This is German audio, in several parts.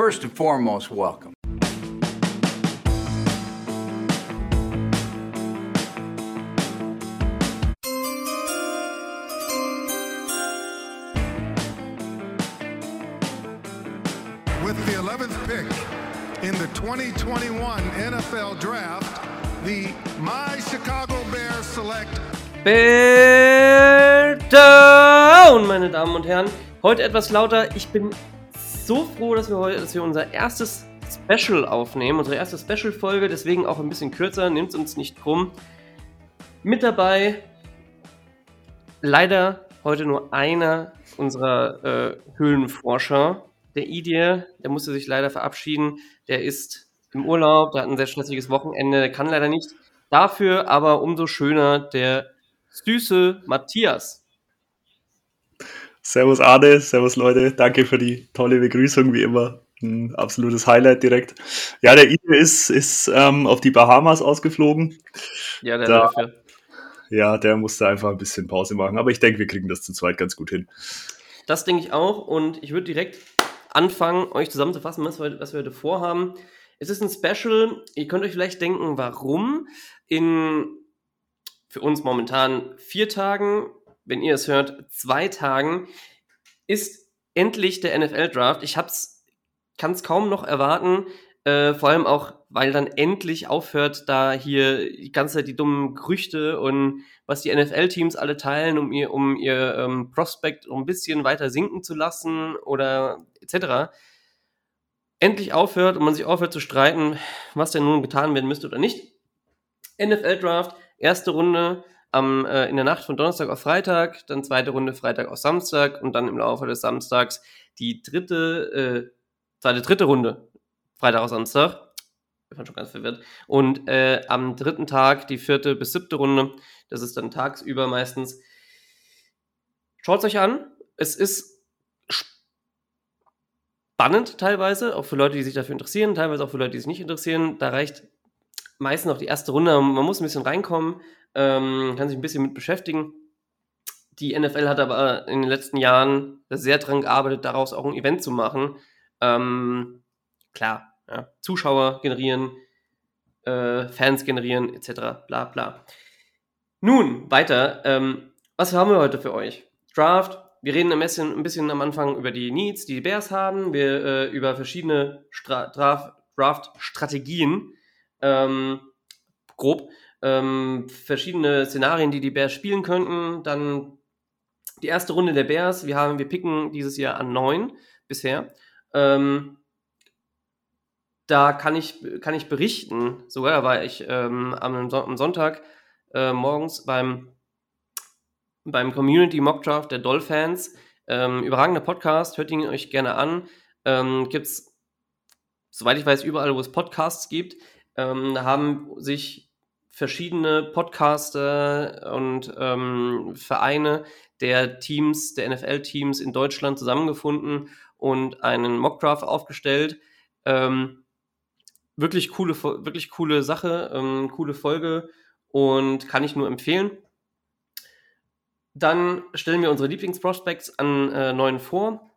first and foremost, welcome. With the 11th pick in the 2021 NFL Draft, the My Chicago Bears select Bear Down, meine Damen und Herren. Heute etwas lauter. Ich bin so froh, dass wir heute, dass wir unser erstes Special aufnehmen, unsere erste Special-Folge, deswegen auch ein bisschen kürzer, nehmt uns nicht krumm. Mit dabei leider heute nur einer unserer äh, Höhlenforscher, der Idir, der musste sich leider verabschieden. Der ist im Urlaub, der hat ein sehr stressiges Wochenende, der kann leider nicht. Dafür aber umso schöner der süße Matthias. Servus Arne, servus Leute, danke für die tolle Begrüßung, wie immer. Ein absolutes Highlight direkt. Ja, der Idir ist, ist ähm, auf die Bahamas ausgeflogen. Ja, der Da- dafür. Ja, der musste einfach ein bisschen Pause machen, aber ich denke, wir kriegen das zu zweit ganz gut hin. Das denke ich auch und ich würde direkt anfangen, euch zusammenzufassen, was wir, was wir heute vorhaben. Es ist ein Special, ihr könnt euch vielleicht denken, warum. In für uns momentan vier Tagen, wenn ihr es hört, zwei Tagen, ist endlich der NFL-Draft. Ich kann es kaum noch erwarten, äh, vor allem auch, weil dann endlich aufhört, da hier die ganze Zeit die dummen Gerüchte und was die NFL-Teams alle teilen, um ihr, um ihr ähm, Prospect ein bisschen weiter sinken zu lassen oder etc. Endlich aufhört und man sich aufhört zu streiten, was denn nun getan werden müsste oder nicht. NFL-Draft, erste Runde am, äh, in der Nacht von Donnerstag auf Freitag, dann zweite Runde Freitag auf Samstag und dann im Laufe des Samstags die dritte, äh, zweite, dritte Runde Freitag auf Samstag. Ich bin schon ganz verwirrt. Und äh, am dritten Tag die vierte bis siebte Runde. Das ist dann tagsüber meistens. Schaut euch an. Es ist spannend teilweise, auch für Leute, die sich dafür interessieren, teilweise auch für Leute, die sich nicht interessieren. Da reicht meistens auch die erste Runde. Man muss ein bisschen reinkommen, ähm, kann sich ein bisschen mit beschäftigen. Die NFL hat aber in den letzten Jahren sehr daran gearbeitet, daraus auch ein Event zu machen. Ähm, klar, ja, Zuschauer generieren, äh, Fans generieren, etc. Bla bla. Nun, weiter. Ähm, was haben wir heute für euch? Draft. Wir reden ein bisschen, ein bisschen am Anfang über die Needs, die die Bears haben. Wir äh, über verschiedene Stra Draft- Draft-Strategien. Ähm, grob. Ähm, verschiedene Szenarien, die die Bears spielen könnten. Dann die erste Runde der Bears. Wir haben, wir picken dieses Jahr an neun bisher. Ähm, da kann ich, kann ich berichten, sogar da war ich ähm, am, am Sonntag äh, morgens beim, beim Community Mock Draft der Dolphins. Ähm, überragender Podcast, hört ihn euch gerne an. Ähm, gibt's, soweit ich weiß, überall, wo es Podcasts gibt. Ähm, haben sich verschiedene Podcaster und ähm, Vereine der Teams, der NFL-Teams in Deutschland zusammengefunden und einen Mockdraft aufgestellt. Ähm, wirklich coole, wirklich coole Sache, ähm, coole Folge und kann ich nur empfehlen. Dann stellen wir unsere Lieblingsprospects an äh, neuen vor.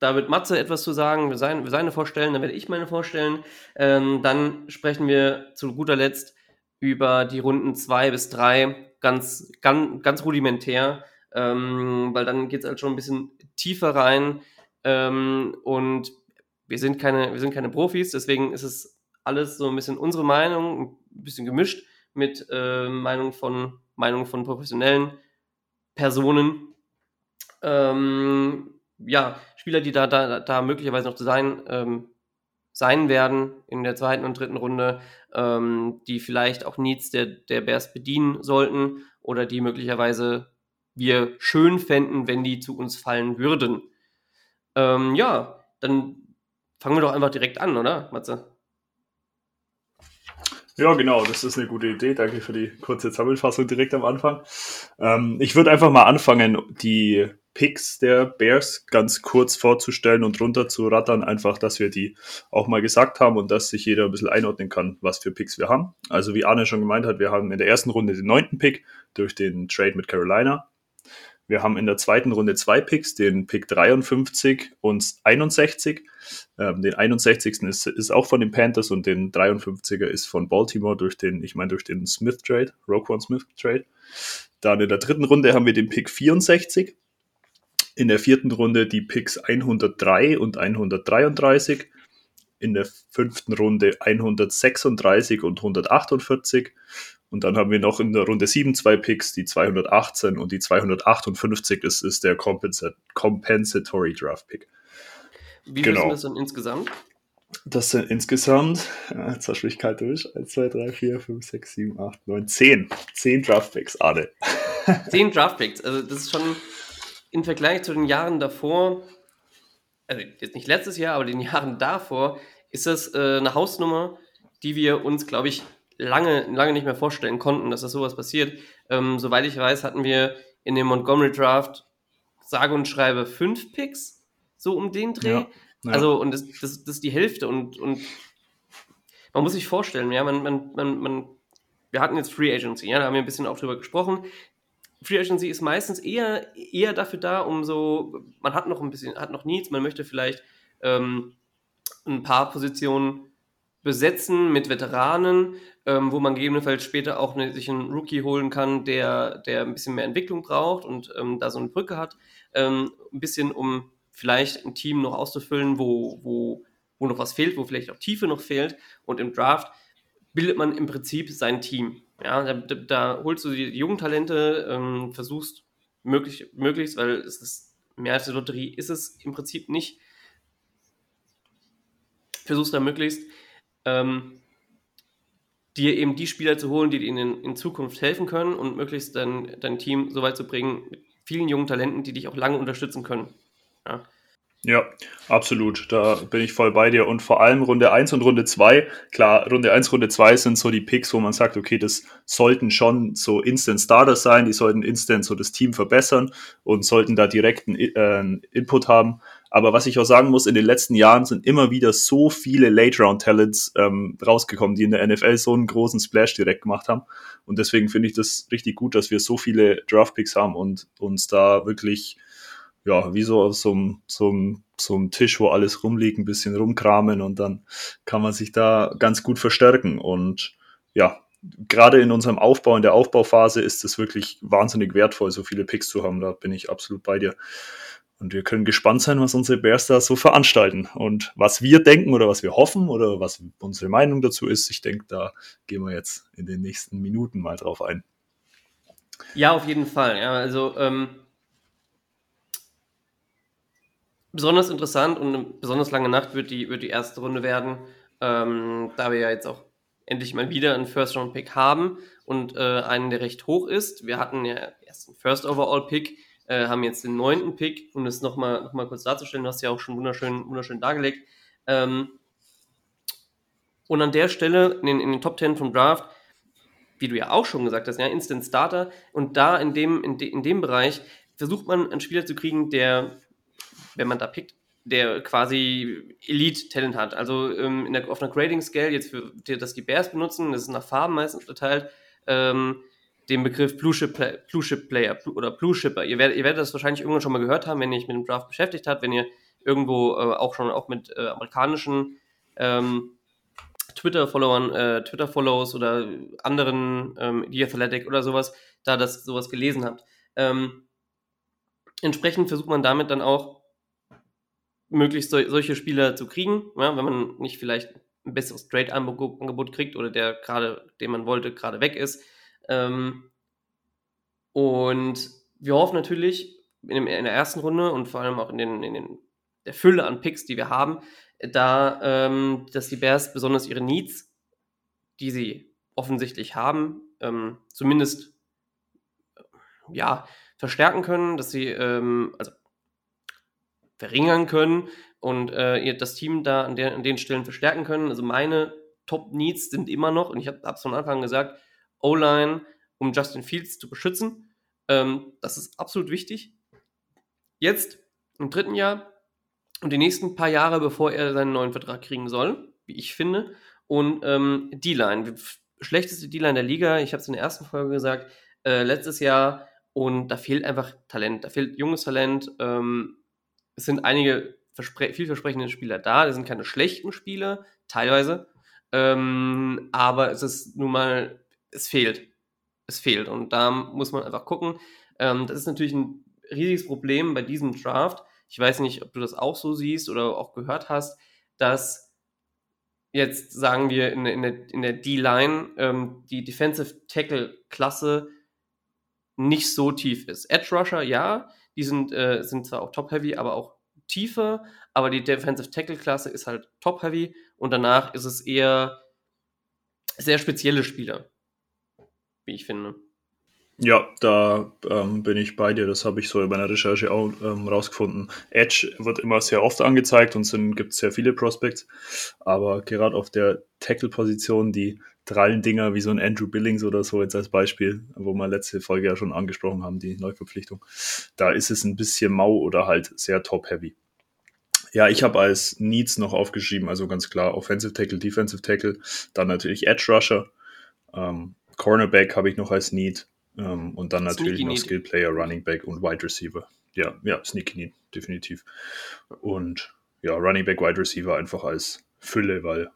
Da wird Matze etwas zu sagen, wir seine vorstellen, dann werde ich meine vorstellen. Ähm, dann sprechen wir zu guter Letzt über die Runden 2 bis 3, ganz, ganz, ganz rudimentär, ähm, weil dann geht es halt schon ein bisschen tiefer rein. Ähm, und wir sind, keine, wir sind keine Profis, deswegen ist es alles so ein bisschen unsere Meinung, ein bisschen gemischt mit äh, Meinung von, Meinung von professionellen Personen. Ähm, ja, Spieler, die da, da, da möglicherweise noch zu sein, ähm, sein werden in der zweiten und dritten Runde, ähm, die vielleicht auch Needs der, der Bears bedienen sollten oder die möglicherweise wir schön fänden, wenn die zu uns fallen würden. Ähm, ja, dann fangen wir doch einfach direkt an, oder, Matze? Ja, genau, das ist eine gute Idee. Danke für die kurze Zusammenfassung direkt am Anfang. Ähm, ich würde einfach mal anfangen, die Picks der Bears ganz kurz vorzustellen und runter zu rattern, einfach, dass wir die auch mal gesagt haben und dass sich jeder ein bisschen einordnen kann, was für Picks wir haben. Also wie Arne schon gemeint hat, wir haben in der ersten Runde den neunten Pick durch den Trade mit Carolina. Wir haben in der zweiten Runde zwei Picks, den Pick 53 und 61. Ähm, den 61. Ist, ist auch von den Panthers und den 53er ist von Baltimore durch den, ich meine, durch den Smith Trade, Roquan Smith Trade. Dann in der dritten Runde haben wir den Pick 64. In der vierten Runde die Picks 103 und 133. In der fünften Runde 136 und 148. Und dann haben wir noch in der Runde 7 zwei Picks, die 218 und die 258. Das ist der Compensat Compensatory Draft Pick. Wie genau. ist das dann insgesamt? Das sind insgesamt, ja, jetzt hast du mich kalt durch, 1, 2, 3, 4, 5, 6, 7, 8, 9, 10. 10 Draftpicks, Ade. 10 Draftpicks, also das ist schon im Vergleich zu den Jahren davor, also jetzt nicht letztes Jahr, aber den Jahren davor, ist das äh, eine Hausnummer, die wir uns, glaube ich, lange, lange nicht mehr vorstellen konnten, dass das sowas passiert. Ähm, soweit ich weiß, hatten wir in dem Montgomery Draft sage und schreibe fünf Picks, so um den Dreh. Ja, ja. Also, und das, das, das ist die Hälfte und, und man muss sich vorstellen, ja, man, man, man, man, wir hatten jetzt Free Agency, ja, da haben wir ein bisschen auch drüber gesprochen. Free Agency ist meistens eher, eher dafür da, um so, man hat noch ein bisschen, hat noch Needs, man möchte vielleicht ähm, ein paar Positionen besetzen mit Veteranen, ähm, wo man gegebenenfalls später auch eine, sich einen Rookie holen kann, der, der ein bisschen mehr Entwicklung braucht und ähm, da so eine Brücke hat. Ähm, ein bisschen, um vielleicht ein Team noch auszufüllen, wo, wo, wo noch was fehlt, wo vielleicht auch Tiefe noch fehlt. Und im Draft bildet man im Prinzip sein Team. Ja, da, da holst du die jungen Talente, ähm, versuchst möglich, möglichst, weil es ist mehr als eine Lotterie, ist es im Prinzip nicht. Versuchst da möglichst ähm, dir eben die Spieler zu holen, die ihnen in Zukunft helfen können und möglichst dann dein Team so weit zu bringen, mit vielen jungen Talenten, die dich auch lange unterstützen können. Ja. Ja, absolut. Da bin ich voll bei dir. Und vor allem Runde 1 und Runde 2. Klar, Runde 1, Runde 2 sind so die Picks, wo man sagt, okay, das sollten schon so Instant Starters sein, die sollten instant so das Team verbessern und sollten da direkten äh, Input haben. Aber was ich auch sagen muss, in den letzten Jahren sind immer wieder so viele Late-Round-Talents ähm, rausgekommen, die in der NFL so einen großen Splash direkt gemacht haben. Und deswegen finde ich das richtig gut, dass wir so viele Draft-Picks haben und uns da wirklich ja, wie so auf so einem, so, einem, so einem Tisch, wo alles rumliegt, ein bisschen rumkramen und dann kann man sich da ganz gut verstärken. Und ja, gerade in unserem Aufbau, in der Aufbauphase ist es wirklich wahnsinnig wertvoll, so viele Picks zu haben. Da bin ich absolut bei dir. Und wir können gespannt sein, was unsere Bears da so veranstalten. Und was wir denken oder was wir hoffen oder was unsere Meinung dazu ist, ich denke, da gehen wir jetzt in den nächsten Minuten mal drauf ein. Ja, auf jeden Fall. Ja, also ähm, besonders interessant und eine besonders lange Nacht wird die, wird die erste Runde werden, ähm, da wir ja jetzt auch endlich mal wieder einen First-Round-Pick haben und äh, einen, der recht hoch ist. Wir hatten ja erst einen First-Overall-Pick, äh, haben jetzt den neunten Pick, um das nochmal noch mal kurz darzustellen, du hast ja auch schon wunderschön, wunderschön dargelegt. Ähm, und an der Stelle in den, in den Top 10 vom Draft, wie du ja auch schon gesagt hast, ja, Instant Starter. Und da in dem, in, de, in dem Bereich versucht man einen Spieler zu kriegen, der wenn man da pickt, der quasi Elite-Talent hat. Also ähm, in der, auf einer Grading-Scale, jetzt für das die Bears benutzen, das ist nach Farben meistens verteilt, ähm, den Begriff Blue Chip, Blue Chip Player oder Blue Shipper. Ihr werdet, ihr werdet das wahrscheinlich irgendwann schon mal gehört haben, wenn ihr euch mit dem Draft beschäftigt habt, wenn ihr irgendwo äh, auch schon auch mit äh, amerikanischen ähm, Twitter-Followern, äh, Twitter-Follows oder anderen, ähm, The Athletic oder sowas, da das sowas gelesen habt. Ähm, entsprechend versucht man damit dann auch möglichst so, solche Spieler zu kriegen, ja, wenn man nicht vielleicht ein besseres Trade-Angebot kriegt oder der gerade, den man wollte, gerade weg ist. Ähm, und wir hoffen natürlich in, dem, in, der ersten Runde und vor allem auch in, den, in den, der Fülle an Picks, die wir haben, da, ähm, dass die Bears besonders ihre Needs, die sie offensichtlich haben, ähm, zumindest ja, verstärken können, dass sie, ähm, also verringern können und äh, das Team da an, der, an den Stellen verstärken können. Also meine Top-Needs sind immer noch, und ich habe es von Anfang gesagt, O-Line, um Justin Fields zu beschützen. Ähm, das ist absolut wichtig. Jetzt im dritten Jahr und die nächsten paar Jahre, bevor er seinen neuen Vertrag kriegen soll, wie ich finde. Und ähm, D-Line, schlechteste D-Line der Liga, ich habe es in der ersten Folge gesagt, äh, letztes Jahr Und da fehlt einfach Talent, da fehlt junges Talent. Ähm, es sind einige vielversprechende Spieler da, das sind keine schlechten Spieler, teilweise. Ähm, aber es ist nun mal, es fehlt. Es fehlt. Und da muss man einfach gucken. Ähm, das ist natürlich ein riesiges Problem bei diesem Draft. Ich weiß nicht, ob du das auch so siehst oder auch gehört hast, dass jetzt sagen wir in, in der, in der D-Line ähm, die Defensive Tackle-Klasse nicht so tief ist. Edge Rusher, ja, die sind, äh, sind zwar auch top-heavy, aber auch tiefer, aber die Defensive Tackle-Klasse ist halt top-heavy und danach ist es eher sehr spezielle Spieler, wie ich finde. Ja, da ähm, bin ich bei dir. Das habe ich so in meiner Recherche auch ähm, rausgefunden. Edge wird immer sehr oft angezeigt und es gibt sehr viele Prospects. Aber gerade auf der Tackle-Position, die Drallendinger wie so ein Andrew Billings oder so jetzt als Beispiel, wo wir letzte Folge ja schon angesprochen haben, die Neuverpflichtung, da ist es ein bisschen mau oder halt sehr top-heavy. Ja, ich habe als Needs noch aufgeschrieben, also ganz klar Offensive Tackle, Defensive Tackle, dann natürlich Edge Rusher, ähm, Cornerback habe ich noch als Need ähm, und dann natürlich Sneaky noch Need. Skill Player, Running Back und Wide Receiver. Ja, ja, Sneaky Need, definitiv. Und ja, Running Back, Wide Receiver einfach als Fülle, weil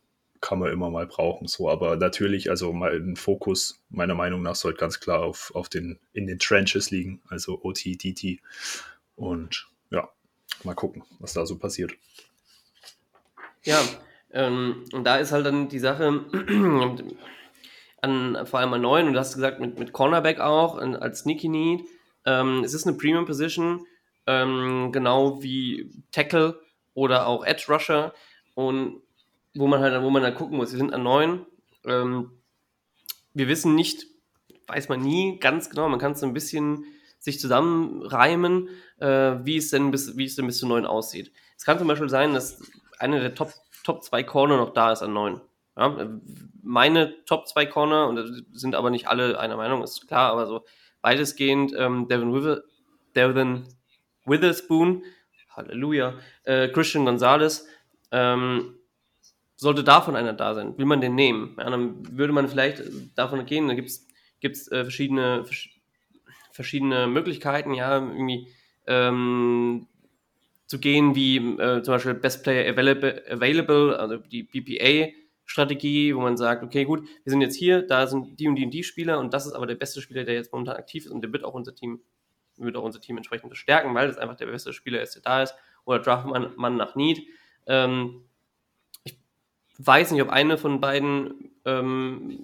kann man immer mal brauchen. So, aber natürlich, also mein Fokus meiner Meinung nach sollte ganz klar auf, auf den, in den Trenches liegen, also OT, DT. Und ja, mal gucken, was da so passiert. Ja, ähm, und da ist halt dann die Sache, an, vor allem an 9 und du hast gesagt, mit, mit Cornerback auch, als Sneaky Need. Ähm, es ist eine Premium Position, ähm, genau wie Tackle oder auch Edge Rusher. Und wo man halt, wo man dann gucken muss, wir sind an 9. Ähm, wir wissen nicht, weiß man nie ganz genau, man kann es so ein bisschen sich zusammenreimen, äh, wie, es denn bis, wie es denn bis zu 9 aussieht. Es kann zum Beispiel sein, dass eine der Top, Top 2 Corner noch da ist an 9. Ja, meine Top 2 Corner, und sind aber nicht alle einer Meinung, ist klar, aber so weitestgehend ähm, Devin, Wither, Devin Witherspoon, Halleluja, äh, Christian Gonzalez, ähm, sollte davon einer da sein, will man den nehmen? Ja, dann würde man vielleicht davon gehen, da gibt es äh, verschiedene, verschiedene Möglichkeiten, ja, irgendwie ähm, zu gehen, wie äh, zum Beispiel Best Player available also die BPA Strategie, wo man sagt, okay, gut, wir sind jetzt hier, da sind die und die und die Spieler und das ist aber der beste Spieler, der jetzt momentan aktiv ist und der wird auch unser Team, wird auch unser Team entsprechend bestärken, weil das einfach der beste Spieler ist, der da ist. Oder draft man, man nach Need. Ähm, ich weiß nicht, ob eine von beiden ähm,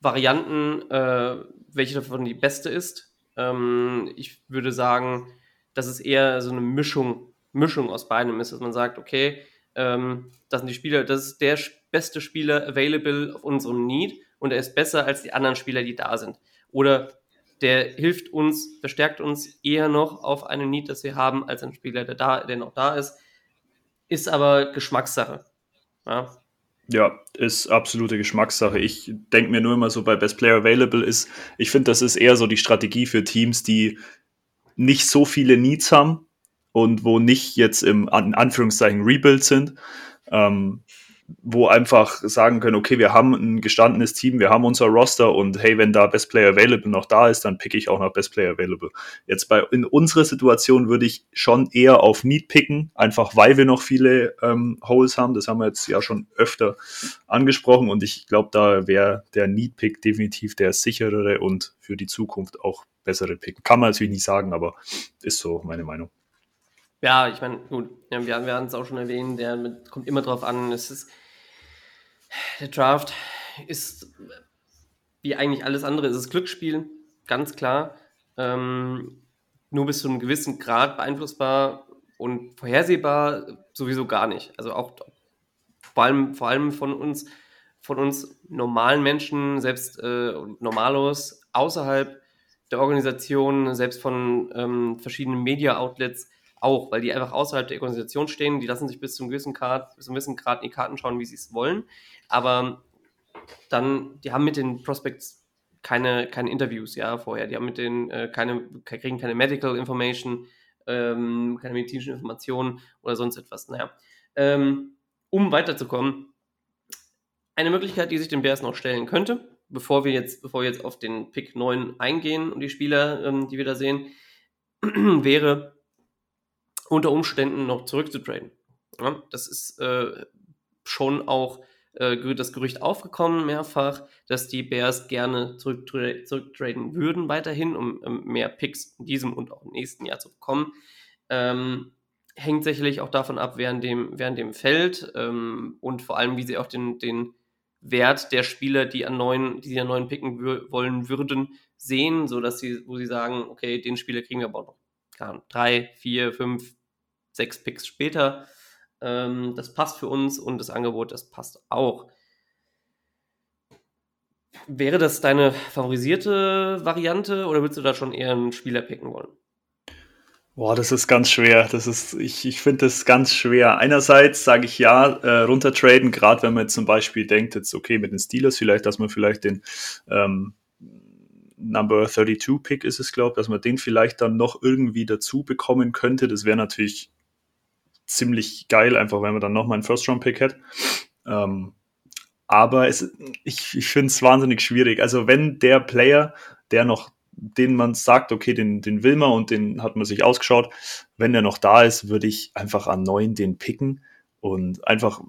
Varianten, äh, welche davon die beste ist. Ähm, ich würde sagen, dass es eher so eine Mischung, Mischung aus beidem ist, dass man sagt, okay, ähm, das sind die Spieler, das ist der beste Spieler available auf unserem Need und er ist besser als die anderen Spieler, die da sind. Oder der hilft uns, verstärkt uns eher noch auf einen Need, das wir haben, als ein Spieler, der, da, der noch da ist. Ist aber Geschmackssache. Ja, ja, ist absolute Geschmackssache. Ich denke mir nur immer so bei Best Player Available ist, ich finde, das ist eher so die Strategie für Teams, die nicht so viele Needs haben und wo nicht jetzt im an Anführungszeichen Rebuild sind, ähm, wo einfach sagen können, okay, wir haben ein gestandenes Team, wir haben unser Roster und hey, wenn da Best Player Available noch da ist, dann pick ich auch nach Best Player Available. Jetzt bei in unserer Situation würde ich schon eher auf Need picken, einfach weil wir noch viele ähm, Holes haben. Das haben wir jetzt ja schon öfter angesprochen und ich glaube, da wäre der Need Pick definitiv der sicherere und für die Zukunft auch bessere Pick. Kann man natürlich nicht sagen, aber ist so meine Meinung. Ja, ich meine, gut, ja, wir, wir haben es auch schon erwähnt, der mit, kommt immer drauf an. Es ist, der Draft ist, wie eigentlich alles andere, ist es Glücksspiel, ganz klar. Ähm, nur bis zu einem gewissen Grad beeinflussbar und vorhersehbar sowieso gar nicht. Also auch vor allem, vor allem von uns, von uns normalen Menschen, selbst äh, Normalos außerhalb der Organisation, selbst von ähm, verschiedenen Media-Outlets, auch, weil die einfach außerhalb der Organisation stehen. Die lassen sich bis zum gewissen Grad, bis zum gewissen Grad in die Karten schauen, wie sie es wollen. Aber dann, die haben mit den Prospects keine, keine Interviews, ja, vorher. Die haben mit den äh, keine, kriegen keine Medical Information, ähm, keine medizinischen Informationen oder sonst etwas. Naja. Ähm, um weiterzukommen, eine Möglichkeit, die sich den Bears noch stellen könnte, bevor wir jetzt, bevor wir jetzt auf den Pick 9 eingehen und die Spieler, ähm, die wir da sehen, wäre unter Umständen noch zurückzutraden. Ja, das ist äh, schon auch äh, das Gerücht aufgekommen mehrfach, dass die Bears gerne zurücktra zurücktraden würden weiterhin, um ähm, mehr Picks in diesem und auch im nächsten Jahr zu bekommen. Ähm, hängt sicherlich auch davon ab, während dem, während dem Feld ähm, und vor allem, wie sie auch den, den Wert der Spieler, die an neuen, die sie an neuen picken wollen würden, sehen, sodass sie, wo sie sagen, okay, den Spieler kriegen wir aber auch noch drei, vier, fünf, sechs Picks später. Ähm, das passt für uns und das Angebot, das passt auch. Wäre das deine favorisierte Variante oder würdest du da schon eher einen Spieler picken wollen? Boah, das ist ganz schwer. Das ist, ich, ich finde das ganz schwer. Einerseits sage ich ja, äh, runtertraden, gerade wenn man jetzt zum Beispiel denkt, jetzt okay, mit den Steelers vielleicht, dass man vielleicht den ähm, Number 32 Pick ist es, glaube ich, dass man den vielleicht dann noch irgendwie dazu bekommen könnte. Das wäre natürlich ziemlich geil, einfach wenn man dann nochmal einen First-Round-Pick hätte. Ähm, aber es, ich, ich finde es wahnsinnig schwierig. Also wenn der Player, der noch, den man sagt, okay, den, den will man und den hat man sich ausgeschaut, wenn der noch da ist, würde ich einfach an neun den picken und einfach,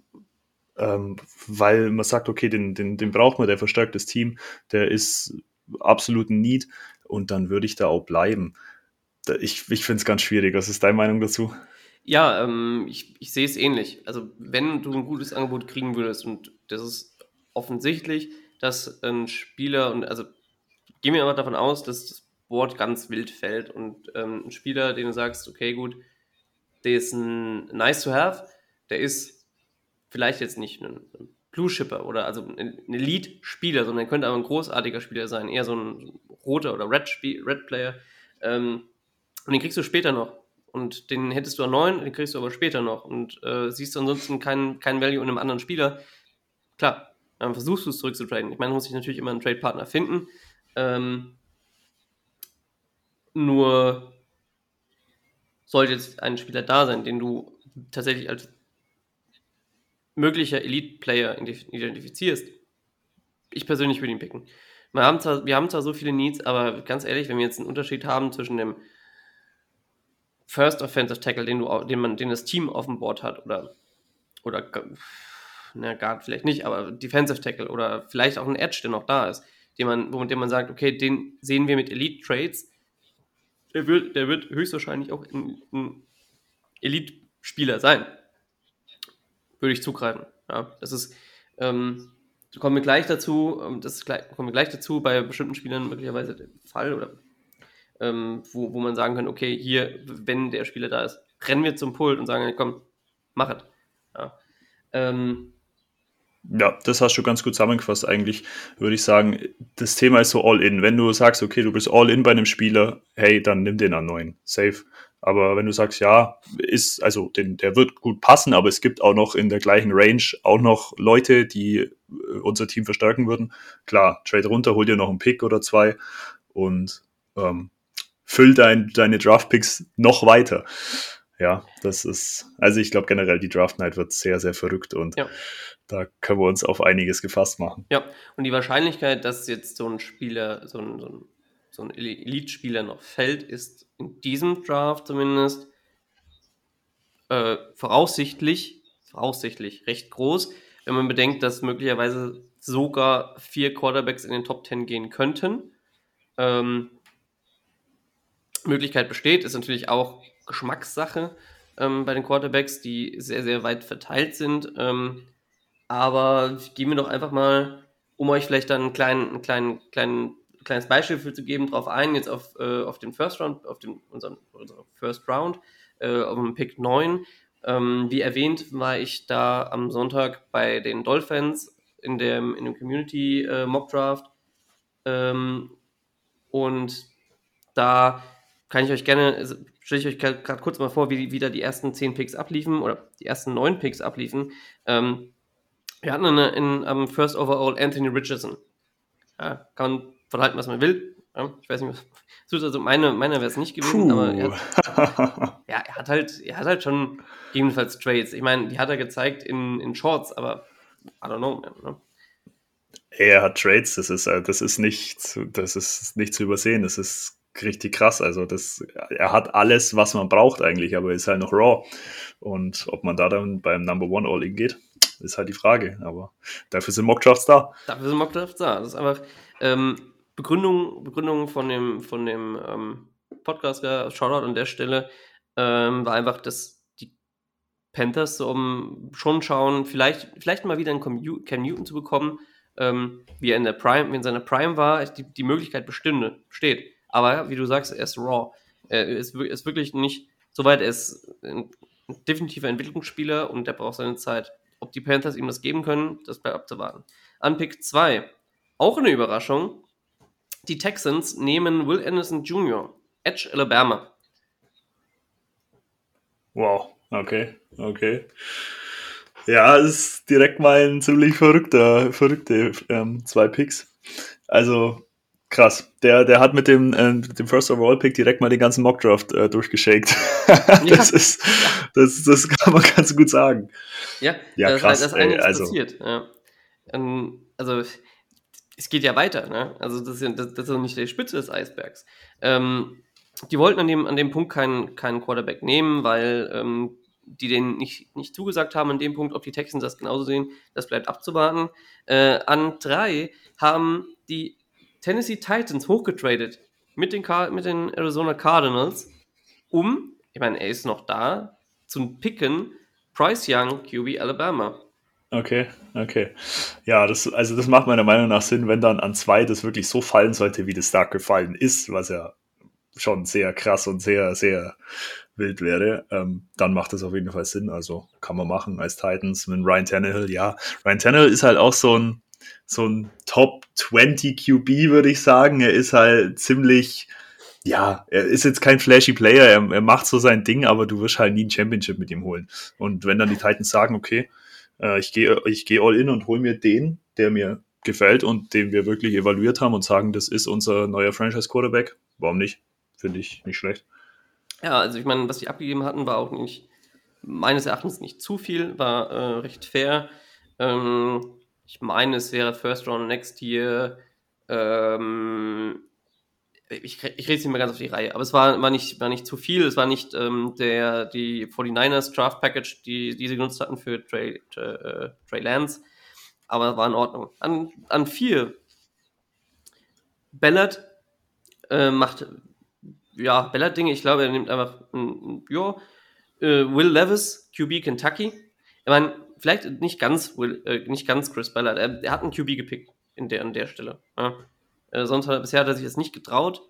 ähm, weil man sagt, okay, den, den, den braucht man, der verstärkt das Team, der ist absolut ein Need und dann würde ich da auch bleiben. Ich, ich finde es ganz schwierig. Was ist deine Meinung dazu? Ja, ähm, ich, ich sehe es ähnlich. Also wenn du ein gutes Angebot kriegen würdest und das ist offensichtlich, dass ein Spieler und also gehen wir aber davon aus, dass das Board ganz wild fällt und ähm, ein Spieler, den du sagst, okay, gut, der ist ein nice to have, der ist vielleicht jetzt nicht ein Blue Shipper oder also ein Elite-Spieler, sondern könnte aber ein großartiger Spieler sein, eher so ein roter oder Red, Red Player. Ähm, und den kriegst du später noch und den hättest du an 9, den kriegst du aber später noch und äh, siehst du ansonsten keinen kein Value in einem anderen Spieler, klar, dann versuchst du es zurückzutraden. Ich meine, du musst dich natürlich immer einen Trade-Partner finden. Ähm, nur sollte jetzt ein Spieler da sein, den du tatsächlich als möglicher Elite-Player identifizierst. Ich persönlich würde ihn picken. Wir haben, zwar, wir haben zwar so viele Needs, aber ganz ehrlich, wenn wir jetzt einen Unterschied haben zwischen dem First Offensive Tackle, den du, den man, den das Team auf dem Board hat, oder, oder, na, Guard vielleicht nicht, aber Defensive Tackle oder vielleicht auch ein Edge, der noch da ist, den man, wo, dem man sagt, okay, den sehen wir mit Elite Trades, der wird, der wird höchstwahrscheinlich auch ein, ein Elite-Spieler sein. Würde ich zugreifen. Ja, das ist, ähm, kommen wir gleich dazu, ähm, das kommen wir gleich dazu, bei bestimmten Spielern möglicherweise der Fall oder ähm, wo, wo man sagen kann, okay, hier, wenn der Spieler da ist, rennen wir zum Pult und sagen, komm, mach es. Ja. Ähm, ja, das hast du ganz gut zusammengefasst eigentlich, würde ich sagen. Das Thema ist so all in. Wenn du sagst, okay, du bist all in bei einem Spieler, hey, dann nimm den an neuen. Safe. Aber wenn du sagst, ja, ist, also den, der wird gut passen, aber es gibt auch noch in der gleichen Range auch noch Leute, die äh, unser Team verstärken würden. Klar, trade runter, hol dir noch einen Pick oder zwei und ähm, füll dein, deine Draftpicks noch weiter. Ja, das ist, also ich glaube generell, die Draft Night wird sehr, sehr verrückt und ja. da können wir uns auf einiges gefasst machen. Ja, und die Wahrscheinlichkeit, dass jetzt so ein Spieler, so ein, so ein, so ein Elite-Spieler noch fällt, ist in diesem Draft zumindest äh, voraussichtlich, voraussichtlich recht groß, wenn man bedenkt, dass möglicherweise sogar vier Quarterbacks in den Top 10 gehen könnten. Ähm, Möglichkeit besteht, ist natürlich auch Geschmackssache ähm, bei den Quarterbacks, die sehr, sehr weit verteilt sind. Ähm, aber gehen wir doch einfach mal, um euch vielleicht dann ein, klein, ein klein, klein, kleines Beispiel für zu geben, drauf ein, jetzt auf, äh, auf den First Round, auf den, unseren, unseren First Round, äh, auf dem Pick 9. Ähm, wie erwähnt, war ich da am Sonntag bei den Dolphins in dem, in dem Community äh, Mock Draft. Ähm, und da kann ich euch gerne, also stelle ich euch gerade kurz mal vor, wie, wie da die ersten 10 Picks abliefen oder die ersten 9 Picks abliefen. Ähm, wir hatten in, in, am First Overall Anthony Richardson. Ja, kann verhalten, was man will. Ja, ich weiß nicht, was. Also meine, meiner wäre es nicht gewesen, Puh. aber er hat, ja, er hat halt, er hat halt schon gegebenenfalls Trades. Ich meine, die hat er gezeigt in, in Shorts, aber I don't know, man, ne? Er hat Trades, das ist, äh, das ist nicht, das ist nicht zu übersehen. Das ist richtig krass. Also das, er hat alles, was man braucht eigentlich, aber ist halt noch raw. Und ob man da dann beim Number One All-In geht, ist halt die Frage. Aber dafür sind Mockdrafts da. Dafür sind Mockdrafts da. Das ist einfach ähm, Begründung, Begründung von dem, von dem ähm, Podcaster, Shoutout an der Stelle, ähm, war einfach, dass die Panthers so um schon schauen, vielleicht, vielleicht mal wieder einen Cam Newton zu bekommen, ähm, wie er in der Prime, wie in seiner Prime war, die, die Möglichkeit bestünde, steht. Aber wie du sagst, er ist raw. Er ist, ist wirklich nicht so weit, er ist ein definitiver Entwicklungsspieler und der braucht seine Zeit. Ob die Panthers ihm das geben können, das bleibt abzuwarten. An Pick 2, auch eine Überraschung. Die Texans nehmen Will Anderson Jr., Edge Alabama. Wow, okay, okay. Ja, ist direkt mal ein ziemlich verrückter, verrückte ähm, zwei Picks. Also krass. Der, der hat mit dem, äh, mit dem First Overall Pick direkt mal den ganzen Mockdraft äh, durchgeschakt. das ja. ist, das, das kann man ganz gut sagen. Ja, ja das krass. Das ist ey, also. passiert. Ja. Ähm, also es geht ja weiter. Ne? Also das ist, ja, das, das ist nicht die Spitze des Eisbergs. Ähm, die wollten an dem, an dem Punkt keinen, keinen Quarterback nehmen, weil ähm, die den nicht, nicht zugesagt haben an dem Punkt, ob die Texans das genauso sehen, das bleibt abzuwarten. Äh, an drei haben die Tennessee Titans hochgetradet mit den, mit den Arizona Cardinals, um, ich meine, er ist noch da, zu picken Bryce Young, QB Alabama. Okay, okay. Ja, das, also das macht meiner Meinung nach Sinn, wenn dann an zwei das wirklich so fallen sollte, wie das da gefallen ist, was ja schon sehr krass und sehr, sehr wild wäre, ähm, dann macht das auf jeden Fall Sinn. Also kann man machen als Titans mit Ryan Tannehill. Ja, Ryan Tannehill ist halt auch so ein, so ein Top 20 QB, würde ich sagen. Er ist halt ziemlich, ja, er ist jetzt kein flashy Player. Er, er macht so sein Ding, aber du wirst halt nie ein Championship mit ihm holen. Und wenn dann die Titans sagen, okay, äh, ich gehe ich geh all in und hol mir den, der mir gefällt und den wir wirklich evaluiert haben und sagen, das ist unser neuer Franchise Quarterback, warum nicht? Finde ich nicht schlecht. Ja, also ich meine, was sie abgegeben hatten, war auch nicht, meines Erachtens nicht zu viel, war äh, recht fair. Ähm, ich meine, es wäre First Round Next Year. Ähm, ich, ich rede es nicht mehr ganz auf die Reihe, aber es war, war, nicht, war nicht zu viel. Es war nicht ähm, der, die 49ers Draft Package, die, die sie genutzt hatten für Trey, äh, Trey Lance, aber war in Ordnung. An, an vier. Ballard äh, macht ja, Bellard-Dinge. Ich glaube, er nimmt einfach, ja, äh, Will Levis, QB Kentucky. Ich meine, vielleicht nicht ganz, Will, äh, nicht ganz Chris Ballard. Er, er, hat einen QB gepickt in der, an der Stelle. Ja. Äh, sonst hat, bisher hat er sich das nicht getraut.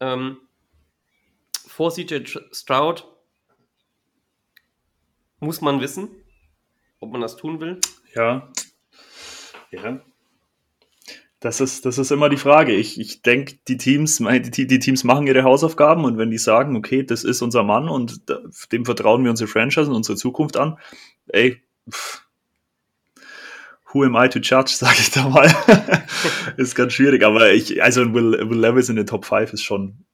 Ähm, vor CJ Stroud muss man wissen, ob man das tun will. Ja. Ja. Das ist, das ist immer die Frage. Ich, ich denke, die Teams, die, die Teams machen ihre Hausaufgaben und wenn die sagen, okay, das ist unser Mann und dem vertrauen wir unsere Franchise und unsere Zukunft an, ey, pff, who am I to judge, sage ich da mal. ist ganz schwierig, aber ich, also Will, Will Levis in den Top 5 ist schon,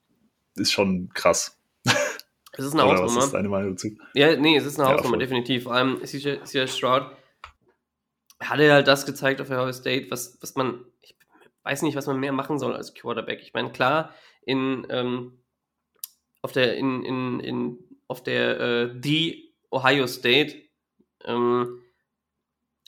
ist schon krass. Es ist eine Oder Hausnummer. Was ist deine Meinung dazu? Ja, nee, es ist eine Hausnummer, ja, definitiv. Vor allem CJ Stroud hat er halt das gezeigt auf Ohio State, was, was man, ich weiß nicht, was man mehr machen soll als Quarterback. Ich meine, klar, in, ähm, auf der, in, in, in, auf der, äh, die Ohio State, ähm,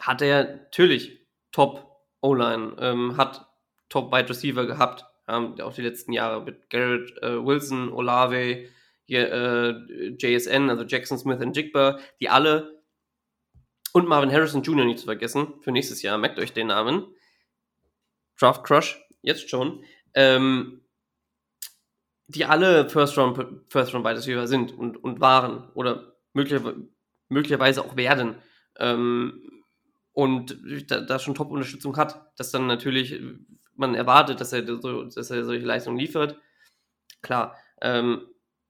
hat er natürlich Top O-Line, ähm, hat Top Wide Receiver gehabt, ähm, auch die letzten Jahre mit Garrett äh, Wilson, Olave, hier, äh, JSN, also Jackson Smith und Jigba, die alle und Marvin Harrison Jr. nicht zu vergessen, für nächstes Jahr, merkt euch den Namen. Draft Crush, jetzt schon. Ähm, die alle First Round, First Round Wide Receiver sind und, und waren oder möglicherweise, auch werden. Ähm, und da, da schon Top-Unterstützung hat, dass dann natürlich man erwartet, dass er, dass er solche Leistungen liefert. Klar, ähm,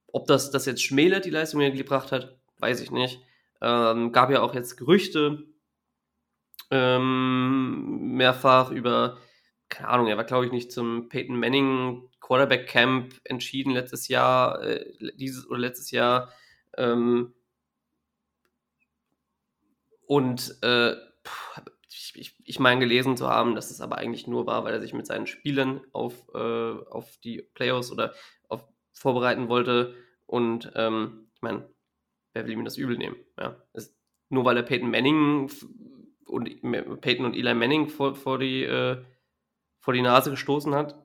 ob das, das jetzt schmälert, die Leistung, die er gebracht hat, weiß ich nicht. Ähm, gab ja auch jetzt Gerüchte ähm, mehrfach über, keine Ahnung, er war glaube ich nicht zum Peyton Manning Quarterback Camp entschieden letztes Jahr, äh, dieses oder letztes Jahr. Ähm, und äh, ich, ich, meine gelesen zu haben, dass es aber eigentlich nur war, weil er sich mit seinen Spielern auf, äh, auf die Playoffs oder auf vorbereiten wollte. Und ähm, ich meine, wer will ihm das übel nehmen? Ja, es, nur weil er Peyton Manning und Peyton und Eli Manning vor, vor, die, äh, vor die Nase gestoßen hat.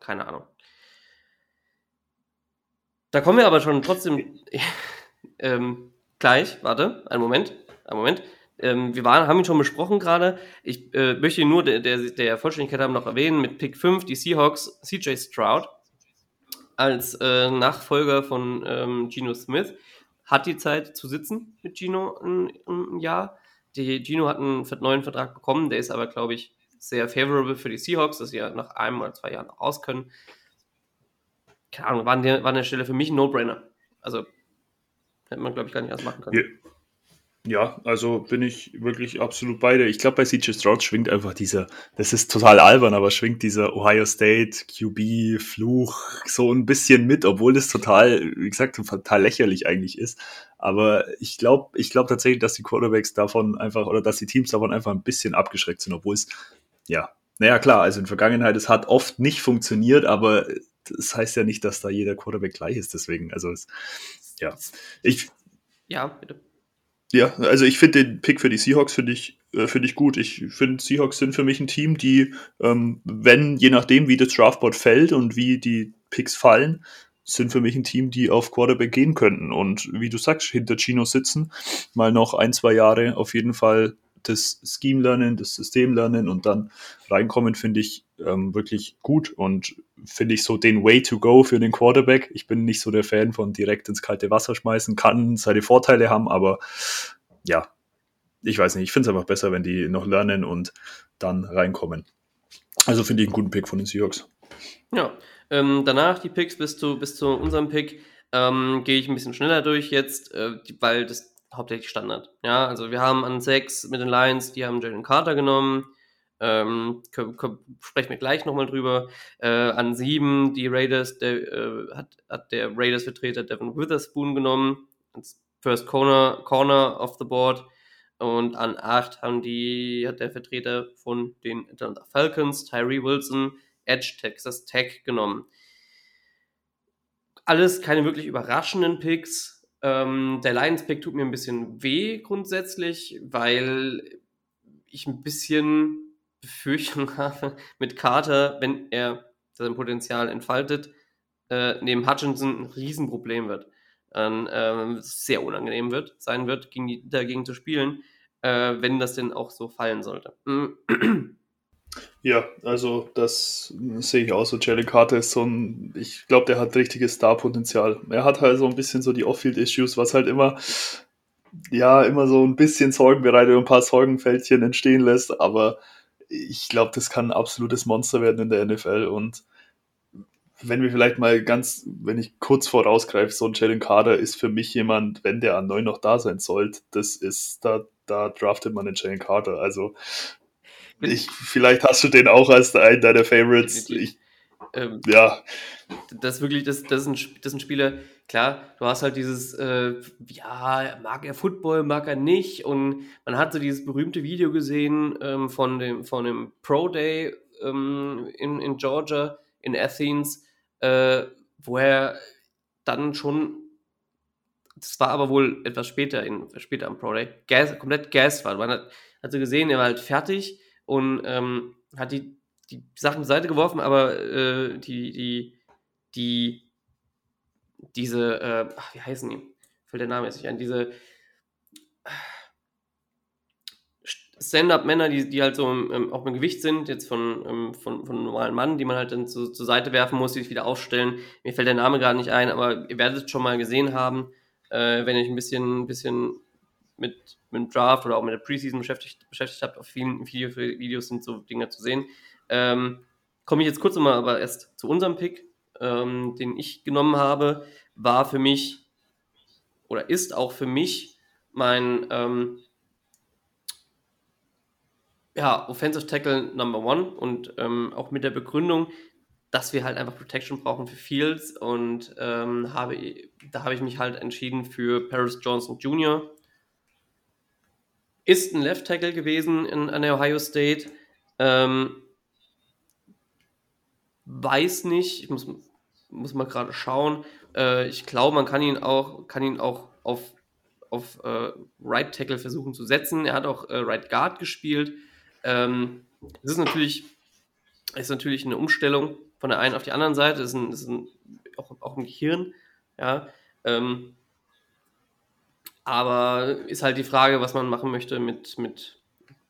Keine Ahnung. Da kommen wir aber schon trotzdem ähm, gleich. Warte, einen Moment, einen Moment. Ähm, wir waren, haben ihn schon besprochen gerade. Ich äh, möchte ihn nur der, der, der Vollständigkeit haben noch erwähnen. Mit Pick 5 die Seahawks, CJ Stroud als äh, Nachfolger von ähm, Geno Smith hat die Zeit zu sitzen mit Gino ein, ein Jahr. Die, Gino hat einen neuen Vertrag bekommen, der ist aber, glaube ich, sehr favorable für die Seahawks, dass sie ja nach einem oder zwei Jahren raus können. Keine Ahnung, war an der, war an der Stelle für mich ein No-Brainer. Also hätte man, glaube ich, gar nicht anders machen können. Ja. Also bin ich wirklich absolut bei dir. Ich glaube, bei CJ Stroud schwingt einfach dieser, das ist total albern, aber schwingt dieser Ohio State QB-Fluch so ein bisschen mit, obwohl das total, wie gesagt, total lächerlich eigentlich ist. Aber ich glaube, ich glaube tatsächlich, dass die Quarterbacks davon einfach oder dass die Teams davon einfach ein bisschen abgeschreckt sind, obwohl es, ja, naja, klar, also in Vergangenheit, es hat oft nicht funktioniert, aber das heißt ja nicht, dass da jeder Quarterback gleich ist. Deswegen, also es, ja, ich. Ja, bitte. Ja, also ich finde den Pick für die Seahawks finde ich, äh, find ich gut. Ich finde, Seahawks sind für mich ein Team, die, ähm, wenn, je nachdem, wie das Draftboard fällt und wie die Picks fallen, sind für mich ein Team, die auf Quarterback gehen könnten. Und wie du sagst, hinter Chino sitzen, mal noch ein, zwei Jahre auf jeden Fall das Scheme lernen, das System lernen und dann reinkommen, finde ich ähm, wirklich gut und finde ich so den Way to go für den Quarterback. Ich bin nicht so der Fan von direkt ins kalte Wasser schmeißen, kann seine Vorteile haben, aber ja, ich weiß nicht, ich finde es einfach besser, wenn die noch lernen und dann reinkommen. Also finde ich einen guten Pick von den Seahawks. Ja, ähm, danach die Picks bis zu, bis zu unserem Pick ähm, gehe ich ein bisschen schneller durch jetzt, äh, weil das hauptsächlich Standard. Ja, also wir haben an 6 mit den Lions, die haben Jalen Carter genommen. Ähm, sprechen wir gleich nochmal drüber. Äh, an 7 die Raiders, der, äh, hat, hat der Raiders-Vertreter Devin Witherspoon genommen. Als First Corner, Corner of the Board. Und an 8 haben die, hat der Vertreter von den Atlanta Falcons, Tyree Wilson, Edge Texas Tech genommen. Alles keine wirklich überraschenden Picks ähm, der Lions-Pick tut mir ein bisschen weh grundsätzlich, weil ich ein bisschen Befürchtung habe mit Carter, wenn er sein Potenzial entfaltet, äh, neben Hutchinson ein Riesenproblem wird. Dann äh, sehr unangenehm wird, sein wird, gegen die, dagegen zu spielen, äh, wenn das denn auch so fallen sollte. Ja, also das sehe ich auch so. Jalen Carter ist so ein, ich glaube, der hat richtiges Star-Potenzial. Er hat halt so ein bisschen so die Off-Field-Issues, was halt immer, ja, immer so ein bisschen Sorgen bereitet und ein paar Sorgenfältchen entstehen lässt, aber ich glaube, das kann ein absolutes Monster werden in der NFL und wenn wir vielleicht mal ganz, wenn ich kurz vorausgreife, so ein Jalen Carter ist für mich jemand, wenn der an 9 noch da sein sollte, das ist, da, da draftet man den Jalen Carter. Also ich, vielleicht hast du den auch als einen deiner Favorites. Ich, ähm, ja. Das ist wirklich, das, das, ist ein, das ist ein Spieler, klar, du hast halt dieses, äh, ja, mag er Football, mag er nicht. Und man hat so dieses berühmte Video gesehen ähm, von, dem, von dem Pro Day ähm, in, in Georgia, in Athens, äh, wo er dann schon, das war aber wohl etwas später, in, später am Pro Day, gas, komplett gas war. Man hat, hat so gesehen, er war halt fertig und ähm, hat die, die Sachen Seite geworfen, aber äh, die, die, die, diese, äh, ach, wie heißen die? Fällt der Name jetzt nicht ein, diese Stand-up-Männer, die, die halt so ähm, auch mit Gewicht sind, jetzt von, ähm, von, von normalen Mann, die man halt dann zu, zur Seite werfen muss, die sich wieder aufstellen. Mir fällt der Name gerade nicht ein, aber ihr werdet es schon mal gesehen haben, äh, wenn ihr euch ein bisschen, ein bisschen mit, mit dem Draft oder auch mit der Preseason beschäftigt, beschäftigt habt, auf vielen Video, Videos sind so Dinge zu sehen. Ähm, Komme ich jetzt kurz nochmal aber erst zu unserem Pick, ähm, den ich genommen habe, war für mich oder ist auch für mich mein ähm, ja, Offensive Tackle Number One und ähm, auch mit der Begründung, dass wir halt einfach Protection brauchen für Fields und ähm, habe, da habe ich mich halt entschieden für Paris Johnson Jr., ist ein Left Tackle gewesen in, an der Ohio State. Ähm, weiß nicht, ich muss, muss mal gerade schauen. Äh, ich glaube, man kann ihn auch, kann ihn auch auf, auf äh, Right Tackle versuchen zu setzen. Er hat auch äh, Right Guard gespielt. Ähm, es ist natürlich, ist natürlich eine Umstellung von der einen auf die anderen Seite. Das ist, ein, ist ein, auch, auch ein Gehirn. Ja. Ähm, aber ist halt die Frage, was man machen möchte mit, mit,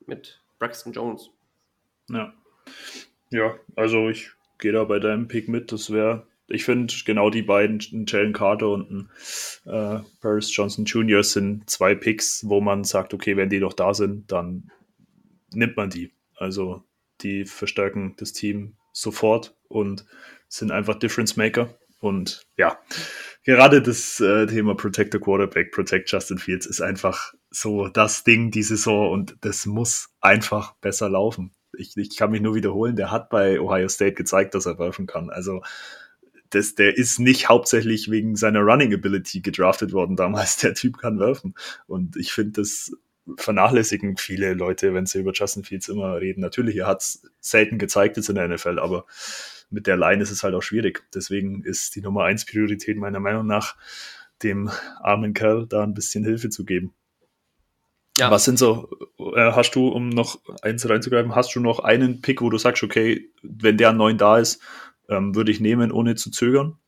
mit Braxton Jones. Ja. Ja, also ich gehe da bei deinem Pick mit. Das wäre, ich finde, genau die beiden, ein Jalen Carter und ein äh, Paris Johnson Jr. sind zwei Picks, wo man sagt, okay, wenn die noch da sind, dann nimmt man die. Also die verstärken das Team sofort und sind einfach Difference Maker. Und ja, gerade das äh, Thema Protect the Quarterback, Protect Justin Fields ist einfach so das Ding die Saison und das muss einfach besser laufen ich, ich kann mich nur wiederholen, der hat bei Ohio State gezeigt, dass er werfen kann. Also das, der ist nicht hauptsächlich wegen seiner Running Ability gedraftet worden damals. Der Typ kann werfen. Und ich finde, das vernachlässigen viele Leute, wenn sie über Justin Fields immer reden. Natürlich, er hat es selten gezeigt jetzt in der NFL, aber mit der Line ist es halt auch schwierig. Deswegen ist die Nummer eins Priorität meiner Meinung nach, dem armen Kerl da ein bisschen Hilfe zu geben. Ja. Was sind so, äh, hast du, um noch eins reinzugreifen, hast du noch einen Pick, wo du sagst, okay, wenn der neun da ist, ähm, würde ich nehmen, ohne zu zögern?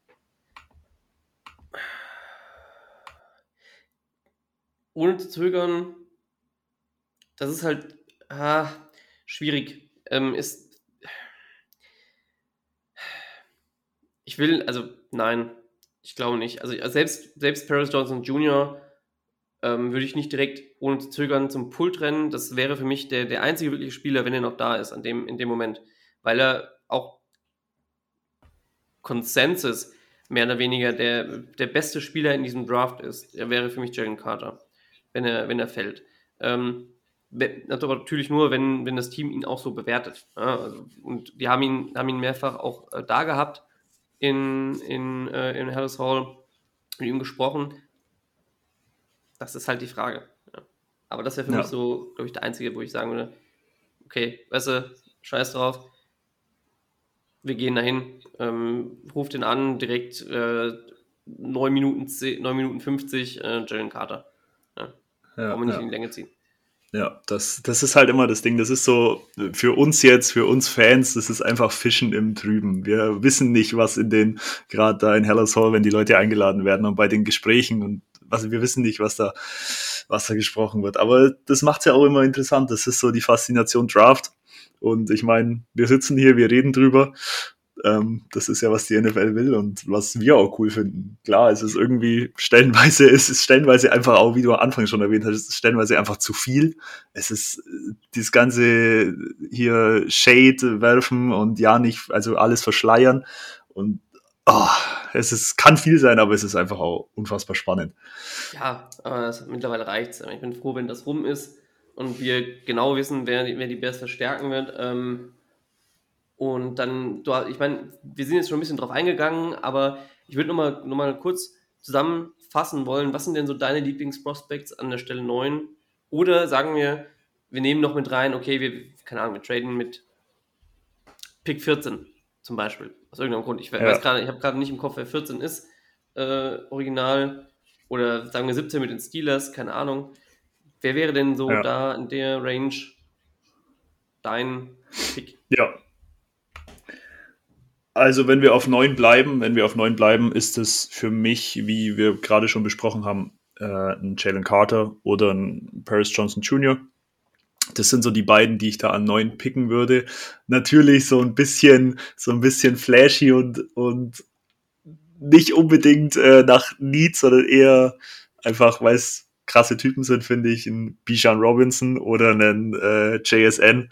Ohne zu zögern, das ist halt ah, schwierig. Ähm, ist, ich will, also nein, ich glaube nicht. Also selbst, selbst Paris Johnson Jr ähm, würde ich nicht direkt ohne zu zögern zum Pult rennen. Das wäre für mich der, der einzige wirkliche Spieler, wenn er noch da ist an dem, in dem Moment. Weil er auch Consensus mehr oder weniger der, der beste Spieler in diesem Draft ist. Er wäre für mich Jalen Carter, wenn er, wenn er fällt. Ähm, natürlich nur, wenn, wenn das Team ihn auch so bewertet. Ja, also, und die haben ihn, haben ihn mehrfach auch äh, da gehabt in, in, äh, in Harris Hall, mit ihm gesprochen. Das ist halt die Frage. Ja. Aber das wäre für ja. mich so, glaube ich, der einzige, wo ich sagen würde, okay, weißt du, scheiß drauf. Wir gehen dahin, ähm, ruft ihn an, direkt äh, 9, Minuten 10, 9 Minuten 50, äh, Jalen Carter. Ja. Ja, Brauchen wir nicht ja. in die Länge ziehen. Ja, das, das ist halt immer das Ding. Das ist so für uns jetzt, für uns Fans, das ist einfach Fischen im Trüben. Wir wissen nicht, was in den, gerade da in Hellas Hall, wenn die Leute eingeladen werden und bei den Gesprächen und also wir wissen nicht, was da, was da gesprochen wird. Aber das macht es ja auch immer interessant. Das ist so die Faszination Draft. Und ich meine, wir sitzen hier, wir reden drüber. Ähm, das ist ja, was die NFL will und was wir auch cool finden. Klar, es ist irgendwie stellenweise, es ist stellenweise einfach auch, wie du am Anfang schon erwähnt hast, stellenweise einfach zu viel. Es ist äh, dieses ganze hier Shade werfen und ja nicht, also alles verschleiern. Und oh, es ist, kann viel sein, aber es ist einfach auch unfassbar spannend. Ja, aber es, mittlerweile reicht es. Ich bin froh, wenn das rum ist und wir genau wissen, wer, wer die Bears verstärken wird. Ähm, und dann, du, ich meine, wir sind jetzt schon ein bisschen drauf eingegangen, aber ich würde nochmal noch mal kurz zusammenfassen wollen, was sind denn so deine Lieblingsprospects an der Stelle 9? Oder sagen wir, wir nehmen noch mit rein, okay, wir, keine Ahnung, wir traden mit Pick 14 zum Beispiel. Aus irgendeinem Grund. Ich, ja. ich habe gerade nicht im Kopf, wer 14 ist, äh, original. Oder sagen wir 17 mit den Steelers, keine Ahnung. Wer wäre denn so ja. da in der Range dein Pick? Ja. Also, wenn wir auf 9 bleiben, wenn wir auf 9 bleiben, ist es für mich, wie wir gerade schon besprochen haben, äh, ein Jalen Carter oder ein Paris Johnson Jr. Das sind so die beiden, die ich da an neun picken würde. Natürlich so ein bisschen, so ein bisschen flashy und, und nicht unbedingt äh, nach Needs, sondern eher einfach, weil es krasse Typen sind, finde ich, ein Bijan Robinson oder einen äh, JSN.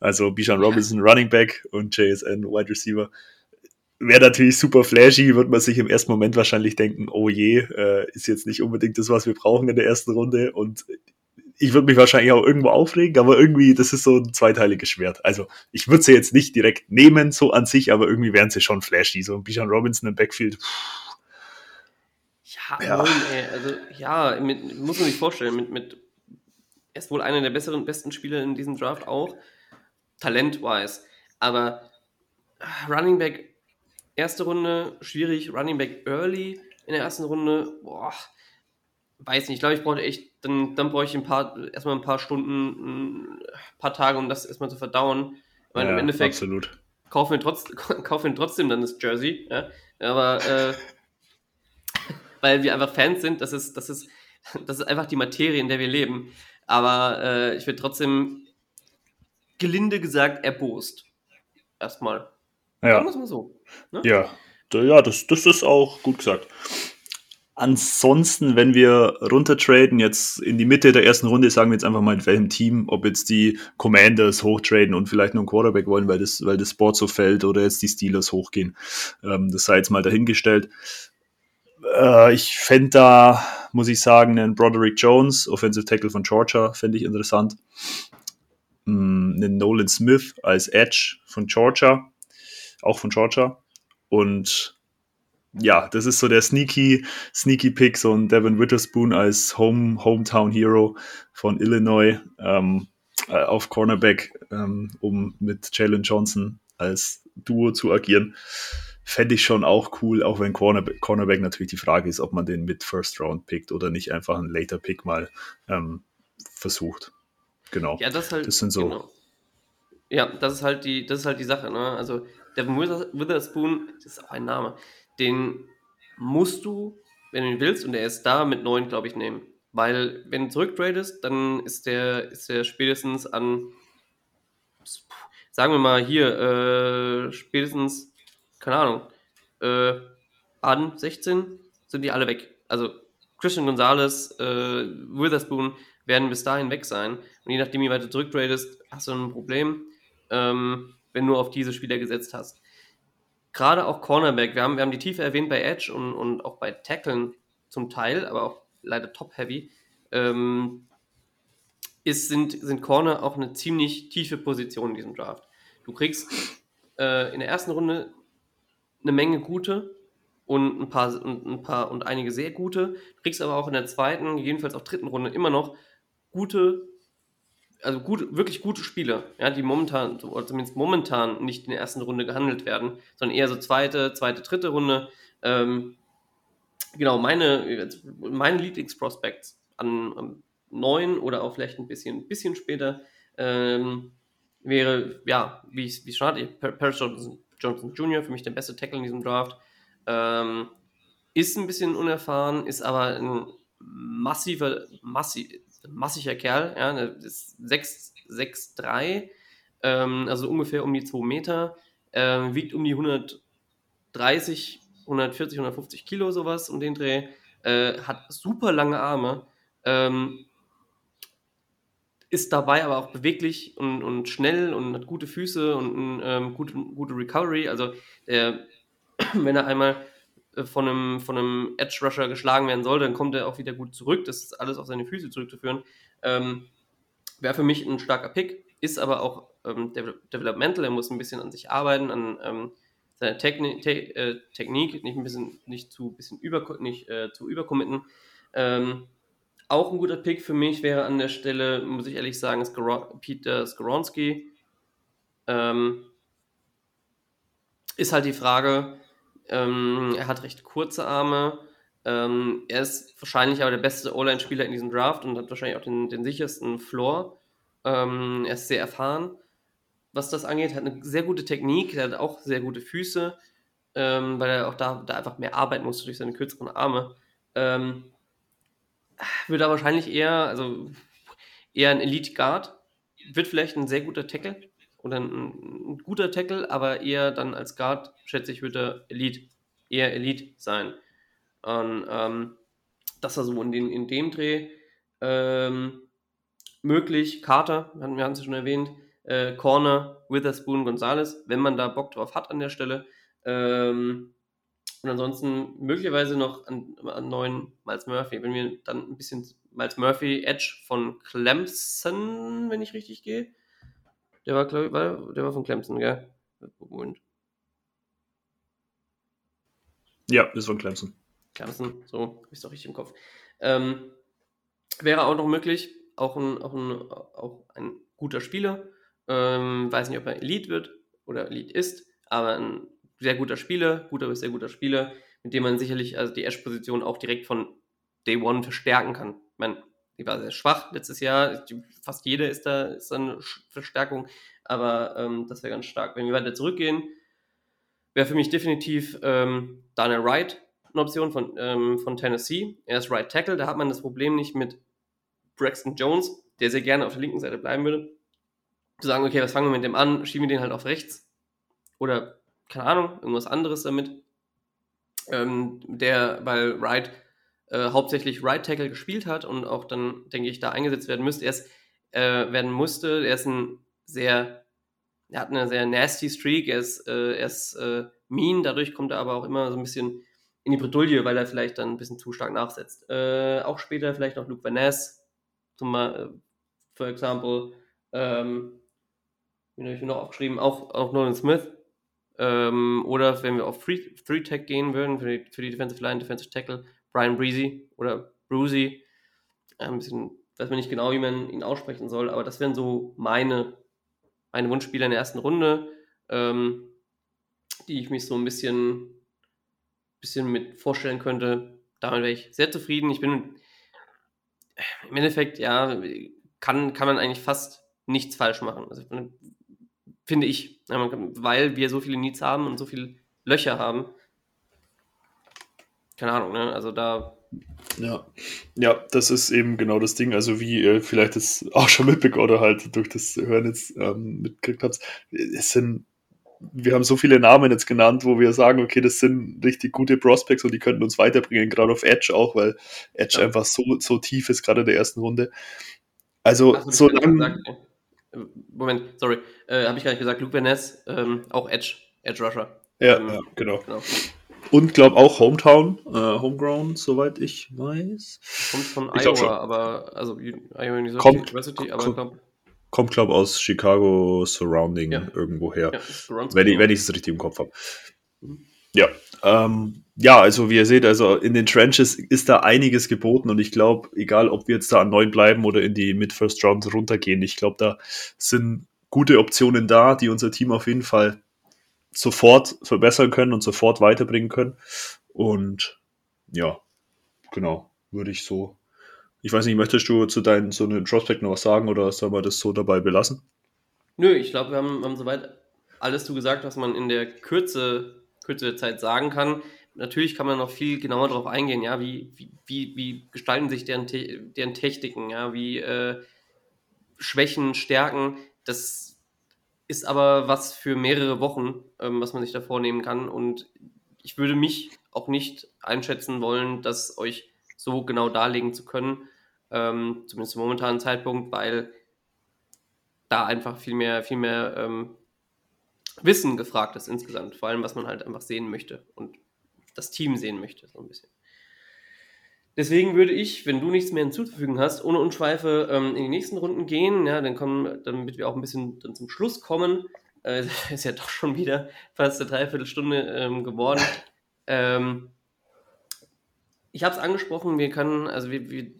Also Bijan Robinson Running Back und JSN Wide Receiver. Wäre natürlich super flashy, wird man sich im ersten Moment wahrscheinlich denken, oh je, äh, ist jetzt nicht unbedingt das, was wir brauchen in der ersten Runde. Und ich würde mich wahrscheinlich auch irgendwo aufregen, aber irgendwie, das ist so ein zweiteiliges Schwert. Also, ich würde sie jetzt nicht direkt nehmen, so an sich, aber irgendwie wären sie schon flashy. So ein Bijan Robinson im Backfield. Ja, ja. Moin, ey. also, ja, mit, muss man sich vorstellen, mit, mit er ist wohl einer der besseren, besten Spieler in diesem Draft auch, talent-wise. Aber ah, Running Back, erste Runde, schwierig. Running Back early in der ersten Runde, boah, weiß nicht. Ich glaube, ich brauche echt, dann, dann brauche ich ein paar, erstmal ein paar Stunden, ein paar Tage, um das erstmal zu verdauen. Weil ja, im Endeffekt absolut. kaufen wir, trotz, kaufen wir trotzdem dann das Jersey. Ja? Aber äh, weil wir einfach Fans sind, das ist, das ist, das ist einfach die Materie, in der wir leben. Aber äh, ich würde trotzdem gelinde gesagt erbost. Erstmal. Ja. Sagen wir so. Ne? Ja. Ja, das, das ist auch gut gesagt. Ansonsten, wenn wir runtertraden, jetzt in die Mitte der ersten Runde, sagen wir jetzt einfach mal in welchem Team, ob jetzt die Commanders hochtraden und vielleicht nur einen Quarterback wollen, weil das, weil das Board so fällt oder jetzt die Steelers hochgehen. Ähm, das sei jetzt mal dahingestellt. Äh, ich fände da, muss ich sagen, einen Broderick Jones, Offensive Tackle von Georgia, fände ich interessant. Mm, einen Nolan Smith als Edge von Georgia, auch von Georgia. Und ja, das ist so der sneaky, sneaky Pick, so ein Devin Witherspoon als Home, Hometown Hero von Illinois ähm, äh, auf Cornerback, ähm, um mit Jalen Johnson als Duo zu agieren. Fände ich schon auch cool, auch wenn Cornerback, Cornerback natürlich die Frage ist, ob man den mit First Round pickt oder nicht einfach einen Later Pick mal ähm, versucht. Genau. Ja, das halt. Das sind so. Genau. Ja, das ist halt die, das ist halt die Sache. Ne? Also Devin Witherspoon, das ist auch ein Name den musst du, wenn du ihn willst, und er ist da mit 9, glaube ich, nehmen. Weil, wenn du zurücktradest, dann ist der, ist der spätestens an, sagen wir mal hier, äh, spätestens, keine Ahnung, äh, an 16 sind die alle weg. Also Christian Gonzalez, äh, Witherspoon werden bis dahin weg sein. Und je nachdem, wie weit du zurücktradest, hast du ein Problem, ähm, wenn du auf diese Spieler gesetzt hast gerade auch Cornerback, wir haben, wir haben die Tiefe erwähnt bei Edge und, und auch bei Tackeln zum Teil, aber auch leider top-heavy, ähm, ist, sind, sind Corner auch eine ziemlich tiefe Position in diesem Draft. Du kriegst äh, in der ersten Runde eine Menge gute und ein paar und ein paar und einige sehr gute. Kriegst aber auch in der zweiten, jedenfalls auch dritten Runde immer noch gute also gut, wirklich gute Spieler, ja, die momentan, oder zumindest momentan nicht in der ersten Runde gehandelt werden, sondern eher so zweite, zweite, dritte Runde. Ähm, genau, meine, meine Lieblingsprospects an, neun oder auch vielleicht ein bisschen, bisschen später ähm, wäre, ja, wie ich es schon hatte, Paris Johnson, Johnson Jr., für mich der beste Tackle in diesem Draft. Ähm, ist ein bisschen unerfahren, ist aber ein massiver, massiv, massiger Kerl, ja, ist 6'3, ähm, also ungefähr um die 2 Meter, ähm, wiegt um die 130, 140, 150 Kilo, sowas um den Dreh, äh, hat super lange Arme, ähm, ist dabei aber auch beweglich und, und schnell und hat gute Füße und ähm, gute, gute Recovery. Also, äh, wenn er einmal von einem, von einem Edge Rusher geschlagen werden soll, dann kommt er auch wieder gut zurück. Das ist alles auf seine Füße zurückzuführen. Ähm, Wäre für mich ein starker Pick, ist aber auch ähm, developmental. Er muss ein bisschen an sich arbeiten, an ähm, seiner Techni Te äh, Technik, nicht ein bisschen, nicht zu, bisschen über, äh, zu übercommitten. Ähm, auch ein guter Pick für mich wäre an der Stelle, muss ich ehrlich sagen, Skor Peter Skoronski. Ähm, ist halt die Frage, ähm, er hat recht kurze Arme. Ähm, er ist wahrscheinlich aber der beste O-Line-Spieler in diesem Draft und hat wahrscheinlich auch den, den sichersten Floor. Ähm, er ist sehr erfahren, was das angeht, hat eine sehr gute Technik, er hat auch sehr gute Füße, ähm, weil er auch da, da einfach mehr arbeiten muss durch seine kürzeren Arme. Ähm, würde er wahrscheinlich eher, also eher ein Elite Guard, wird vielleicht ein sehr guter Tackle, oder ein, ein, guter Tackle, aber eher dann als Guard, schätze ich, wird er Elite, eher Elite sein. Und ähm, das war so in, den, in dem Dreh ähm, möglich. Carter, wir haben es ja schon erwähnt, äh, Corner, Witherspoon, Gonzalez, wenn man da Bock drauf hat an der Stelle. Ähm, und ansonsten möglicherweise noch an, an neuen Miles Murphy. Wenn wir dann ein bisschen Miles Murphy Edge von Clemson, wenn ich richtig gehe, der war, glaube ich, war, der war von Clemson, gell? Und ja, ist von Clemson. Clemson, so, habe ich es doch richtig im Kopf. Ähm, wäre auch noch möglich. auch ein, auch ein, auch ein guter Spieler. Ähm, weiß nicht, ob er Elite wird oder Elite ist, aber ein sehr guter Spieler, guter bis sehr guter Spieler, mit dem man sicherlich also die Ash-Position auch direkt von Day One verstärken kann. Ich meine, die war sehr schwach letztes Jahr. Fast jede ist da, ist eine Verstärkung, aber ähm, das wäre ganz stark. Wenn wir weiter zurückgehen, wäre für mich definitiv ähm, Daniel Wright eine Option von, ähm, von Tennessee. Er ist Right Tackle, da hat man das Problem nicht mit Braxton Jones, der sehr gerne auf der linken Seite bleiben würde. Zu sagen, okay, was fangen wir mit dem an? Schieben wir den halt auf rechts? Oder, keine Ahnung, irgendwas anderes damit. Ähm, der, weil Wright äh, hauptsächlich Right Tackle gespielt hat und auch dann, denke ich, da eingesetzt werden müsste. Er ist, äh, werden musste. Er ist ein sehr, er hat eine sehr nasty Streak, er ist, äh, er ist äh, mean, dadurch kommt er aber auch immer so ein bisschen in die Bredouille, weil er vielleicht dann ein bisschen zu stark nachsetzt. Äh, auch später vielleicht noch Luke Van Ness, zum Beispiel, for example, ähm, wie habe ich mir noch aufgeschrieben, auch, auch Nolan Smith. Ähm, oder wenn wir auf Free, Free Tech gehen würden, für die, für die Defensive Line, Defensive Tackle, Brian Breezy oder Bruzy. Ein bisschen, weiß man nicht genau, wie man ihn aussprechen soll, aber das wären so meine, meine Wunschspieler in der ersten Runde, ähm, die ich mich so ein bisschen, bisschen mit vorstellen könnte. Damit wäre ich sehr zufrieden. Ich bin im Endeffekt, ja, kann, kann man eigentlich fast nichts falsch machen. Also, finde ich, weil wir so viele Needs haben und so viele Löcher haben keine Ahnung, ne? Also da. Ja. ja, das ist eben genau das Ding. Also, wie ihr vielleicht das auch schon mitbekommen oder halt durch das Hören jetzt ähm, mitgekriegt habt, es sind, wir haben so viele Namen jetzt genannt, wo wir sagen, okay, das sind richtig gute Prospects und die könnten uns weiterbringen, gerade auf Edge auch, weil Edge ja. einfach so, so tief ist, gerade in der ersten Runde. Also, Ach, so lange. Moment, sorry, äh, habe ich gar nicht gesagt. Luke Vaness, ähm, auch Edge, Edge Rusher. Ja, ähm, ja genau. genau. Und glaube auch Hometown, äh, Homegrown, soweit ich weiß. Kommt von ich Iowa, aber also Iowa University, kommt, University aber kommt, glaub, kommt glaube aus Chicago Surrounding ja. irgendwo her. Ja, wenn ich es richtig im Kopf habe. Mhm. Ja, ähm, ja, also wie ihr seht, also in den Trenches ist da einiges geboten und ich glaube, egal ob wir jetzt da an neun bleiben oder in die Mid-First Round runtergehen, ich glaube, da sind gute Optionen da, die unser Team auf jeden Fall sofort verbessern können und sofort weiterbringen können. Und ja, genau, würde ich so. Ich weiß nicht, möchtest du zu deinen so einem Prospect noch was sagen oder soll man das so dabei belassen? Nö, ich glaube, wir haben, haben soweit alles zu gesagt, was man in der Kürze, Kürze der Zeit sagen kann. Natürlich kann man noch viel genauer darauf eingehen, ja, wie, wie, wie gestalten sich deren, deren Techniken, ja, wie äh, Schwächen, Stärken. Das ist aber was für mehrere Wochen, ähm, was man sich da vornehmen kann. Und ich würde mich auch nicht einschätzen wollen, das euch so genau darlegen zu können, ähm, zumindest zum momentanen Zeitpunkt, weil da einfach viel mehr, viel mehr ähm, Wissen gefragt ist insgesamt, vor allem was man halt einfach sehen möchte und das Team sehen möchte, so ein bisschen. Deswegen würde ich, wenn du nichts mehr hinzuzufügen hast, ohne Unschweife ähm, in die nächsten Runden gehen, ja, dann kommen, damit wir auch ein bisschen dann zum Schluss kommen. Äh, ist ja doch schon wieder fast eine Dreiviertelstunde ähm, geworden. Ähm, ich habe es angesprochen, wir können, also wir, wir,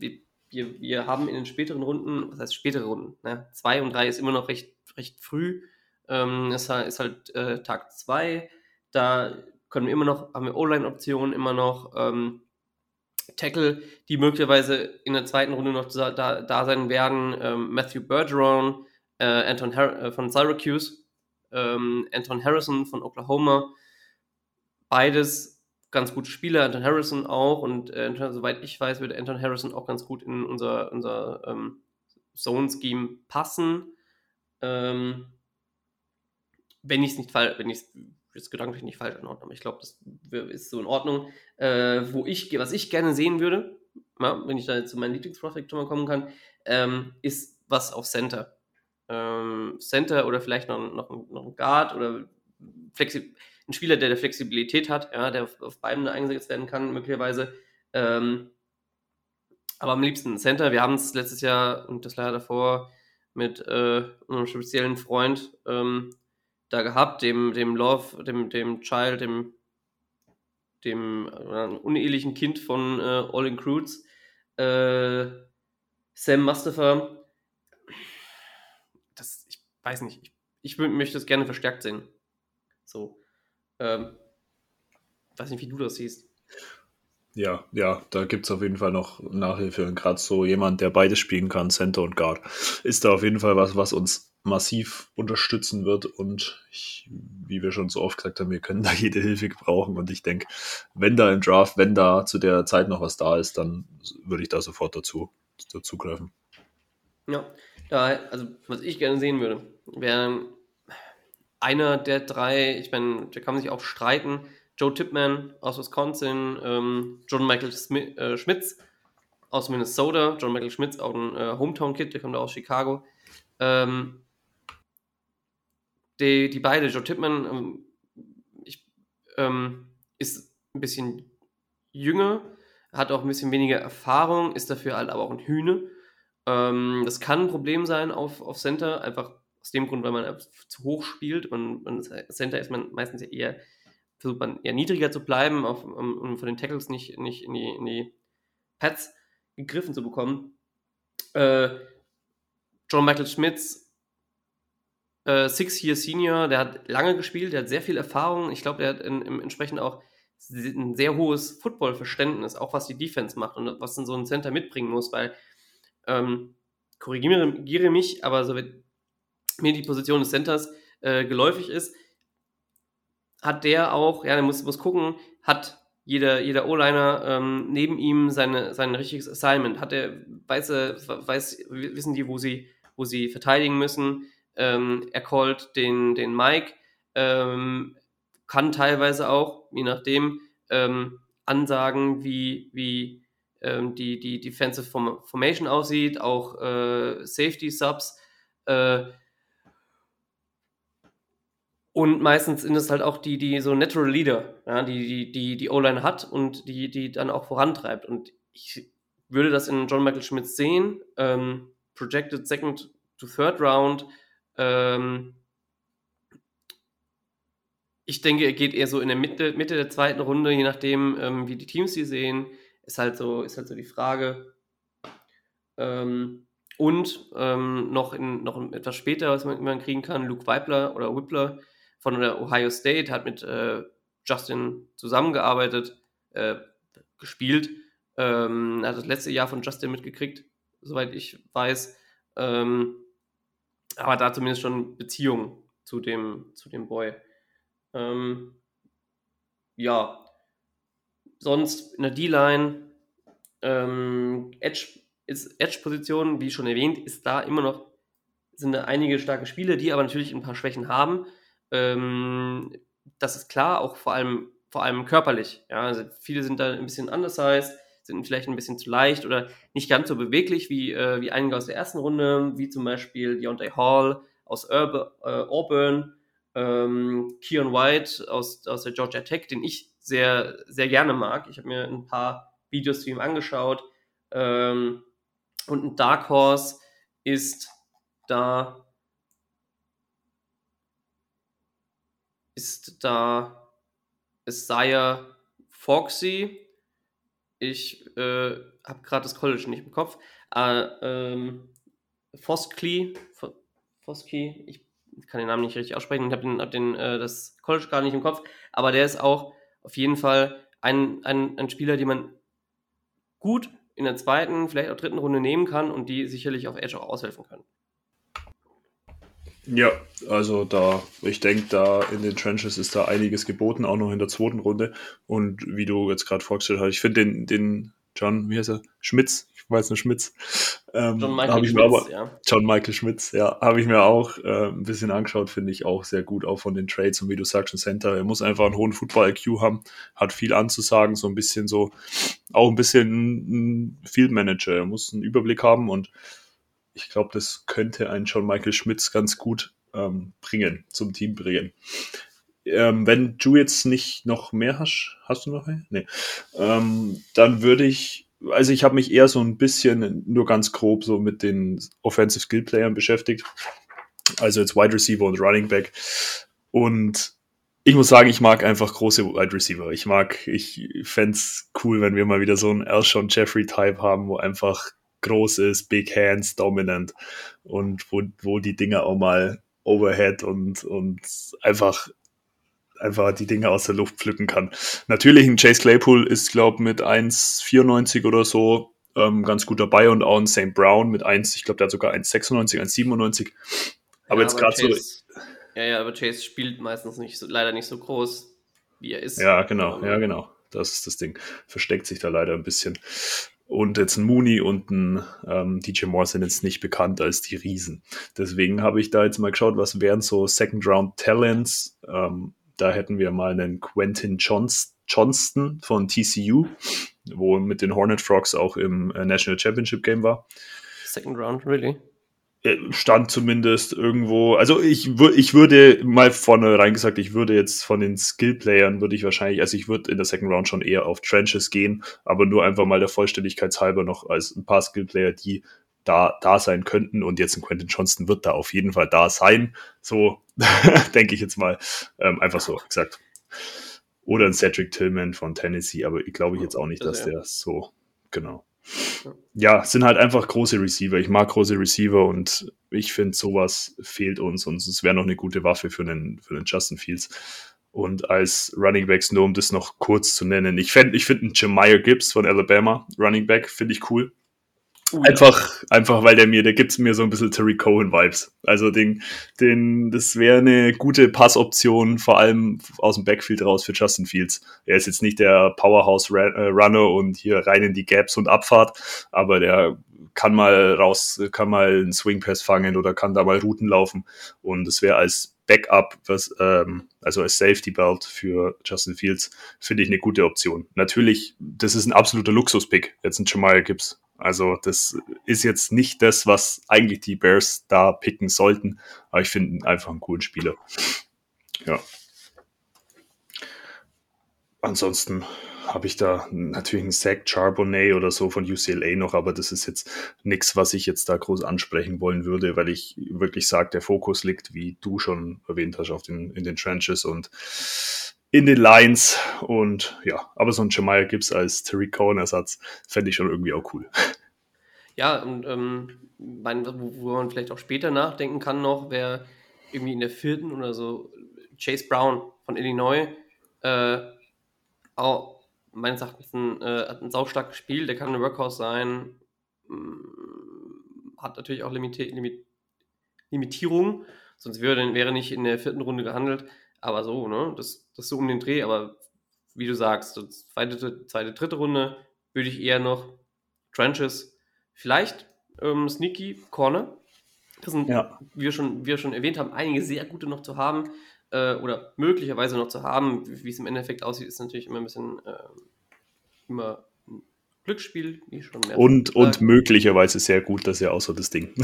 wir, wir haben in den späteren Runden, was heißt spätere Runden? Ne? Zwei und drei ist immer noch recht, recht früh. Ähm, es ist halt äh, Tag zwei. Da können wir immer noch, haben wir O-Line-Optionen immer noch. Ähm, Tackle, die möglicherweise in der zweiten Runde noch da, da sein werden. Ähm, Matthew Bergeron, äh, Anton Har äh, von Syracuse, ähm, Anton Harrison von Oklahoma. Beides ganz gute Spieler, Anton Harrison auch. Und äh, soweit ich weiß, würde Anton Harrison auch ganz gut in unser, unser ähm, Zone-Scheme passen. Ähm, wenn ich es nicht jetzt gedanklich nicht falsch einordnen, aber ich glaube, das ist so in Ordnung. Äh, wo ich, was ich gerne sehen würde, ja, wenn ich da zu meinem Lieblingsprospekt schon mal kommen kann, ähm, ist was auf Center. Ähm, Center oder vielleicht noch, noch, noch ein Guard oder Flexi ein Spieler, der der Flexibilität hat, ja, der auf, auf beiden eingesetzt werden kann, möglicherweise. Ähm, aber am liebsten Center. Wir haben es letztes Jahr und das Jahr davor mit äh, einem speziellen Freund ähm, da gehabt, dem, dem Love, dem, dem Child, dem, dem äh, unehelichen Kind von äh, All in Crudes. Äh, Sam Mustafa, das, ich weiß nicht, ich, ich möchte es gerne verstärkt sehen. So. Ähm, weiß nicht, wie du das siehst. Ja, ja, da gibt es auf jeden Fall noch Nachhilfe. Und gerade so jemand, der beides spielen kann, Center und Guard, ist da auf jeden Fall was, was uns massiv unterstützen wird. Und ich, wie wir schon so oft gesagt haben, wir können da jede Hilfe gebrauchen. Und ich denke, wenn da im Draft, wenn da zu der Zeit noch was da ist, dann würde ich da sofort dazu, dazu greifen. Ja, da, also was ich gerne sehen würde, wäre einer der drei, ich meine, da kann man sich auch streiten, Joe Tipman aus Wisconsin, ähm, John Michael Smith, äh, Schmitz aus Minnesota, John Michael Schmitz, auch ein äh, Hometown-Kid, der kommt aus Chicago. Ähm, die, die beide, Joe Tipman, ähm, ich, ähm, ist ein bisschen jünger, hat auch ein bisschen weniger Erfahrung, ist dafür halt aber auch ein Hühne. Ähm, das kann ein Problem sein auf, auf Center, einfach aus dem Grund, weil man zu hoch spielt. Und, und Center ist man meistens eher versucht man eher niedriger zu bleiben, auf, um, um, von den Tackles nicht, nicht in, die, in die Pads gegriffen zu bekommen. Äh, John Michael Schmitz, äh, Six-Year Senior, der hat lange gespielt, der hat sehr viel Erfahrung. Ich glaube, der hat in, in entsprechend auch ein sehr hohes Football-Verständnis, auch was die Defense macht und was in so ein Center mitbringen muss, weil ähm, korrigiere mich, aber so wird mir die Position des Centers äh, geläufig ist, hat der auch, ja, der muss, muss gucken, hat jeder, jeder O-Liner ähm, neben ihm seine, sein richtiges Assignment. Hat er, weiß, weiß, wissen die, wo sie, wo sie verteidigen müssen. Ähm, er callt den, den Mike, ähm, kann teilweise auch, je nachdem, ähm, ansagen, wie, wie ähm, die, die Defensive Formation aussieht, auch äh, Safety Subs. Äh, und meistens sind es halt auch die, die so Natural Leader, ja, die die, die, die O-Line hat und die, die dann auch vorantreibt. Und ich würde das in John Michael Schmidt sehen. Ähm, projected Second to Third Round. Ähm, ich denke, er geht eher so in der Mitte, Mitte der zweiten Runde, je nachdem, ähm, wie die Teams sie sehen. Ist halt so, ist halt so die Frage. Ähm, und ähm, noch, in, noch etwas später, was man, man kriegen kann, Luke Weibler oder Whippler von der Ohio State, hat mit äh, Justin zusammengearbeitet, äh, gespielt, ähm, hat das letzte Jahr von Justin mitgekriegt, soweit ich weiß. Ähm, aber da zumindest schon Beziehung zu dem, zu dem Boy. Ähm, ja, sonst in der D-Line, ähm, Edge Edge-Position, wie schon erwähnt, ist da immer noch, sind da einige starke Spiele, die aber natürlich ein paar Schwächen haben. Ähm, das ist klar, auch vor allem, vor allem körperlich. Ja, also viele sind da ein bisschen undersized, sind vielleicht ein bisschen zu leicht oder nicht ganz so beweglich wie, äh, wie einige aus der ersten Runde, wie zum Beispiel Deontay Hall aus Urban, äh, Auburn, ähm, Keon White aus, aus der Georgia Tech, den ich sehr, sehr gerne mag. Ich habe mir ein paar Videos zu ihm angeschaut. Ähm, und ein Dark Horse ist da ist da Isaiah Foxy. Ich äh, habe gerade das College nicht im Kopf. Äh, ähm, Foskey, Foskey, ich kann den Namen nicht richtig aussprechen und habe den, hab den, äh, das College gar nicht im Kopf, aber der ist auch auf jeden Fall ein, ein, ein Spieler, den man gut in der zweiten, vielleicht auch dritten Runde nehmen kann und die sicherlich auf Edge auch aushelfen können. Ja, also da, ich denke, da in den Trenches ist da einiges geboten, auch noch in der zweiten Runde. Und wie du jetzt gerade vorgestellt hast, ich finde den, den John, wie heißt er? Schmitz, ich weiß nicht, Schmitz. Ähm, John Michael Schmitz, aber, ja. John Michael Schmitz, ja, habe ich mir auch äh, ein bisschen angeschaut, finde ich auch sehr gut, auch von den Trades und wie du sagst, ein Center. Er muss einfach einen hohen Football-IQ haben, hat viel anzusagen, so ein bisschen so, auch ein bisschen ein Field Manager. Er muss einen Überblick haben und ich glaube, das könnte ein John Michael Schmitz ganz gut ähm, bringen, zum Team bringen. Ähm, wenn du jetzt nicht noch mehr hast, hast du noch mehr? Nee. Ähm, dann würde ich, also ich habe mich eher so ein bisschen, nur ganz grob, so mit den Offensive Skill Playern beschäftigt. Also jetzt Wide Receiver und Running Back. Und ich muss sagen, ich mag einfach große Wide Receiver. Ich mag, ich fände cool, wenn wir mal wieder so einen Elshon Jeffrey Type haben, wo einfach groß ist, Big Hands, dominant und wo, wo die Dinger auch mal Overhead und, und einfach einfach die Dinge aus der Luft pflücken kann. Natürlich ein Chase Claypool ist, glaube mit 1,94 oder so ähm, ganz gut dabei und auch ein St. Brown mit 1, ich glaube, der hat sogar 1,96, 1,97. Aber ja, jetzt gerade so. Ja, ja, aber Chase spielt meistens nicht so, leider nicht so groß, wie er ist. Ja, genau, ja, genau. Das ist das Ding. Versteckt sich da leider ein bisschen. Und jetzt ein Mooney und ein ähm, DJ Moore sind jetzt nicht bekannt als die Riesen. Deswegen habe ich da jetzt mal geschaut, was wären so Second Round Talents. Ähm, da hätten wir mal einen Quentin Johnston von TCU, wo mit den Hornet Frogs auch im äh, National Championship Game war. Second Round, really? Stand zumindest irgendwo, also ich, ich würde mal vorne rein gesagt, ich würde jetzt von den Skill-Playern würde ich wahrscheinlich, also ich würde in der Second Round schon eher auf Trenches gehen, aber nur einfach mal der Vollständigkeit halber noch als ein paar Skill-Player, die da, da sein könnten und jetzt ein Quentin Johnston wird da auf jeden Fall da sein, so denke ich jetzt mal, ähm, einfach so gesagt. Oder ein Cedric Tillman von Tennessee, aber ich glaube ich jetzt auch nicht, dass also, ja. der so, genau ja, sind halt einfach große Receiver. Ich mag große Receiver und ich finde, sowas fehlt uns und es wäre noch eine gute Waffe für einen, für einen Justin Fields. Und als Running Backs, nur um das noch kurz zu nennen, ich, ich finde einen Jamier Gibbs von Alabama, Running Back, finde ich cool. Uh, einfach, ja. einfach, weil der mir, der gibt mir so ein bisschen Terry Cohen-Vibes. Also den, den, das wäre eine gute Passoption, vor allem aus dem Backfield raus für Justin Fields. Er ist jetzt nicht der Powerhouse-Runner äh, und hier rein in die Gaps und Abfahrt, aber der kann mal raus, kann mal einen Swing Pass fangen oder kann da mal Routen laufen. Und es wäre als Backup, was, ähm, also als Safety Belt für Justin Fields, finde ich eine gute Option. Natürlich, das ist ein absoluter Luxus-Pick, jetzt ein Jamal Gibbs. Also das ist jetzt nicht das, was eigentlich die Bears da picken sollten, aber ich finde ihn einfach einen coolen Spieler. Ja. Ansonsten habe ich da natürlich einen Zach Charbonnet oder so von UCLA noch, aber das ist jetzt nichts, was ich jetzt da groß ansprechen wollen würde, weil ich wirklich sage, der Fokus liegt, wie du schon erwähnt hast, auf den, in den Trenches und in den Lines. Und ja, aber so ein Jamal Gibbs als Terry Cohen Ersatz fände ich schon irgendwie auch cool. Ja, und ähm, mein, wo, wo, man vielleicht auch später nachdenken kann noch, wäre irgendwie in der vierten oder so Chase Brown von Illinois, äh, auch meines Erachtens ein, äh, hat ein saustarkes Spiel, der kann ein Workhouse sein, mm, hat natürlich auch Limiti Limit Limitierungen, sonst würde, wäre nicht in der vierten Runde gehandelt, aber so, ne, das, das so um den Dreh, aber wie du sagst, zweite, zweite, dritte Runde würde ich eher noch Trenches, vielleicht ähm, Sneaky Corner. Das sind, ja. wie, wir schon, wie wir schon erwähnt haben, einige sehr gute noch zu haben äh, oder möglicherweise noch zu haben. Wie, es im Endeffekt aussieht, ist natürlich immer ein bisschen äh, immer ein Glücksspiel, wie schon mehr. Und, und möglicherweise sehr gut, das ist ja auch so das Ding.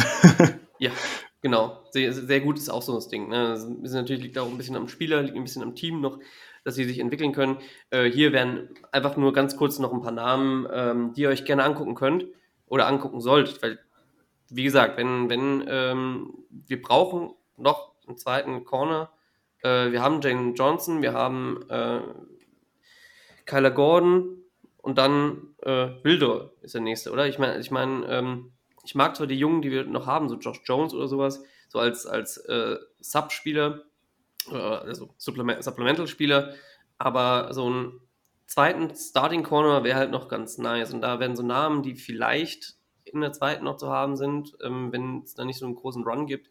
ja, Genau, sehr, sehr gut ist auch so das Ding. Ne? Das ist natürlich liegt auch ein bisschen am Spieler, liegt ein bisschen am Team noch, dass sie sich entwickeln können. Äh, hier werden einfach nur ganz kurz noch ein paar Namen, ähm, die ihr euch gerne angucken könnt oder angucken solltet, weil, wie gesagt, wenn, wenn ähm, wir brauchen noch einen zweiten Corner. Äh, wir haben Jane Johnson, wir haben äh, Kyler Gordon und dann äh, Wildor ist der nächste, oder? Ich meine, ich meine, ähm, ich mag zwar die Jungen, die wir noch haben, so Josh Jones oder sowas, so als, als äh, Sub-Spieler, äh, also Supplement Supplemental-Spieler, aber so einen zweiten Starting Corner wäre halt noch ganz nice. Und da werden so Namen, die vielleicht in der zweiten noch zu haben sind, ähm, wenn es da nicht so einen großen Run gibt,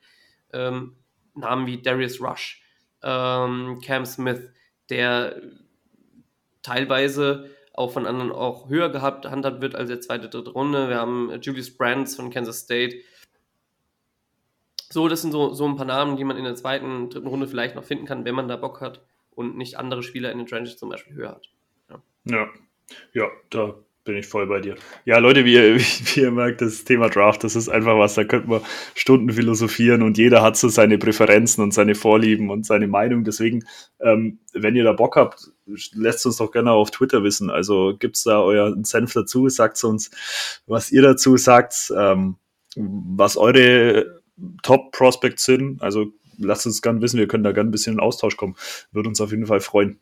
ähm, Namen wie Darius Rush, ähm, Cam Smith, der teilweise auch von anderen auch höher gehabt, handhabt wird als der zweite, dritte Runde. Wir haben Julius Brands von Kansas State. So, das sind so, so ein paar Namen, die man in der zweiten, dritten Runde vielleicht noch finden kann, wenn man da Bock hat und nicht andere Spieler in den Trenches zum Beispiel höher hat. Ja, ja, ja da bin ich voll bei dir. Ja, Leute, wie ihr, wie ihr merkt, das Thema Draft, das ist einfach was, da könnte man Stunden philosophieren und jeder hat so seine Präferenzen und seine Vorlieben und seine Meinung. Deswegen, ähm, wenn ihr da Bock habt, lässt uns doch gerne auf Twitter wissen. Also gibt es da euren Senf dazu, sagt uns, was ihr dazu sagt, ähm, was eure Top-Prospects sind. Also lasst uns gerne wissen, wir können da gerne ein bisschen in Austausch kommen. Würde uns auf jeden Fall freuen.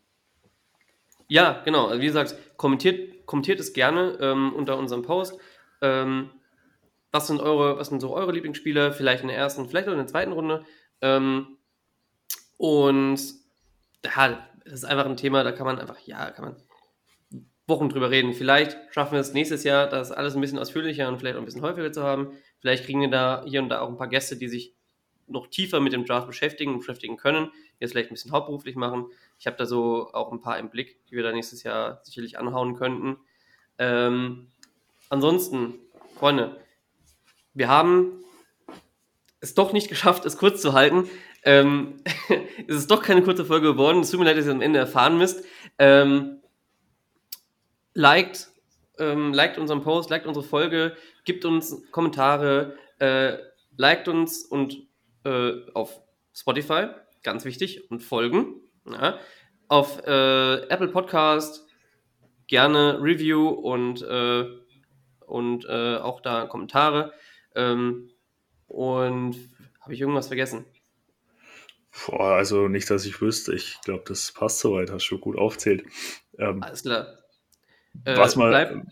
Ja, genau. Also wie gesagt, kommentiert, kommentiert es gerne ähm, unter unserem Post. Ähm, was sind eure, was sind so eure Lieblingsspieler, vielleicht in der ersten, vielleicht auch in der zweiten Runde. Ähm, und ja, das ist einfach ein Thema, da kann man einfach, ja, kann man Wochen drüber reden. Vielleicht schaffen wir es nächstes Jahr, das alles ein bisschen ausführlicher und vielleicht auch ein bisschen häufiger zu haben. Vielleicht kriegen wir da hier und da auch ein paar Gäste, die sich noch tiefer mit dem Draft beschäftigen und beschäftigen können, die es vielleicht ein bisschen hauptberuflich machen. Ich habe da so auch ein paar im Blick, die wir da nächstes Jahr sicherlich anhauen könnten. Ähm, ansonsten, Freunde, wir haben es doch nicht geschafft, es kurz zu halten. Ähm, es ist doch keine kurze Folge geworden. Es tut mir leid, dass ihr am Ende erfahren müsst. Ähm, liked, ähm, liked unseren Post, liked unsere Folge, gibt uns Kommentare, äh, liked uns und äh, auf Spotify, ganz wichtig, und folgen. Ja. Auf äh, Apple Podcast gerne Review und, äh, und äh, auch da Kommentare. Ähm, und habe ich irgendwas vergessen? Boah, also nicht, dass ich wüsste. Ich glaube, das passt soweit. Hast du gut aufzählt. Ähm, Alles klar. Äh, was mal. Bleib,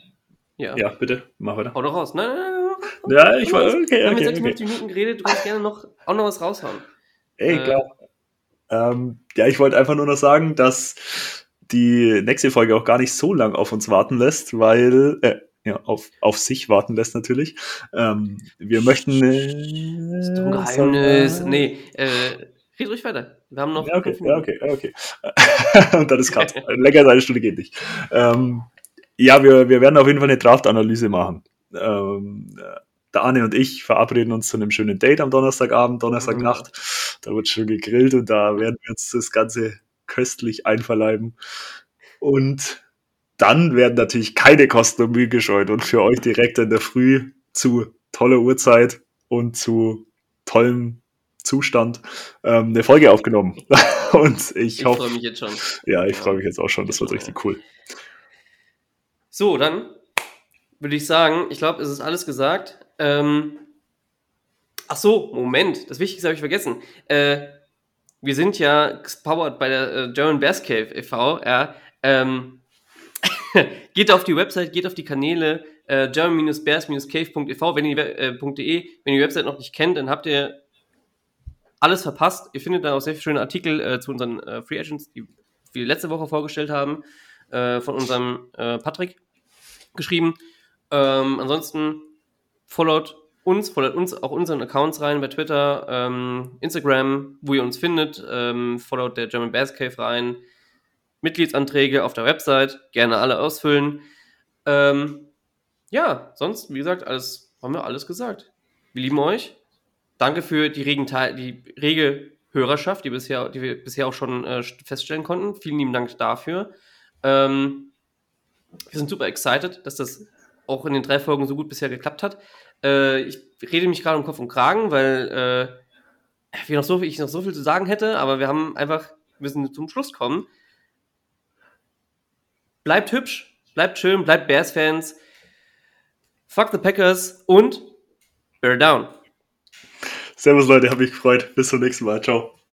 ja. ja, bitte, mach weiter. Hau doch raus. Nein, nein, nein. nein. Ja, ich war. Okay, Wir haben okay, jetzt 56 okay. Minuten geredet. Du kannst gerne noch, auch noch was raushauen. Ey, äh, klar. Ähm, ja, ich wollte einfach nur noch sagen, dass die nächste Folge auch gar nicht so lang auf uns warten lässt, weil, äh, ja, auf, auf sich warten lässt natürlich. Ähm, wir möchten. Äh, ist doch ein Geheimnis. Nee, äh, red ruhig weiter. Wir haben noch. Ja, okay, ja, okay, okay. Und dann ist Cut. Länger als eine Stunde geht nicht. Ähm, ja, wir, wir werden auf jeden Fall eine Draft-Analyse machen. Ähm, der Arne und ich verabreden uns zu einem schönen Date am Donnerstagabend, Donnerstagnacht. Mhm. Da wird schon gegrillt und da werden wir uns das Ganze köstlich einverleiben. Und dann werden natürlich keine Kosten und Mühe gescheut und für euch direkt in der Früh zu toller Uhrzeit und zu tollem Zustand ähm, eine Folge aufgenommen. und ich, ich hoffe. Ich freue mich jetzt schon. Ja, ich freue mich jetzt auch schon. Das wird richtig cool. So, dann würde ich sagen, ich glaube, es ist alles gesagt. Ähm, ach so, Moment, das Wichtigste habe ich vergessen. Äh, wir sind ja powered bei der äh, German Bass Cave e.V. Ja, ähm, geht auf die Website, geht auf die Kanäle äh, german-bears-cave.ev, wenn ihr, äh, wenn ihr die Website noch nicht kennt, dann habt ihr alles verpasst. Ihr findet da auch sehr schöne Artikel äh, zu unseren äh, Free Agents, die wir letzte Woche vorgestellt haben, äh, von unserem äh, Patrick geschrieben. Ähm, ansonsten followt uns, followt uns auch unseren Accounts rein bei Twitter, ähm, Instagram, wo ihr uns findet, ähm, followt der German Bass Cave rein, Mitgliedsanträge auf der Website, gerne alle ausfüllen. Ähm, ja, sonst, wie gesagt, alles, haben wir alles gesagt. Wir lieben euch. Danke für die, regen die rege Hörerschaft, die, bisher, die wir bisher auch schon äh, feststellen konnten. Vielen lieben Dank dafür. Ähm, wir sind super excited, dass das auch in den drei Folgen so gut bisher geklappt hat. Äh, ich rede mich gerade um Kopf und Kragen, weil äh, noch so, ich noch so viel zu sagen hätte, aber wir haben einfach, müssen zum Schluss kommen. Bleibt hübsch, bleibt schön, bleibt Bears-Fans. Fuck the Packers und Bear down. Servus Leute, hab mich gefreut. Bis zum nächsten Mal. Ciao.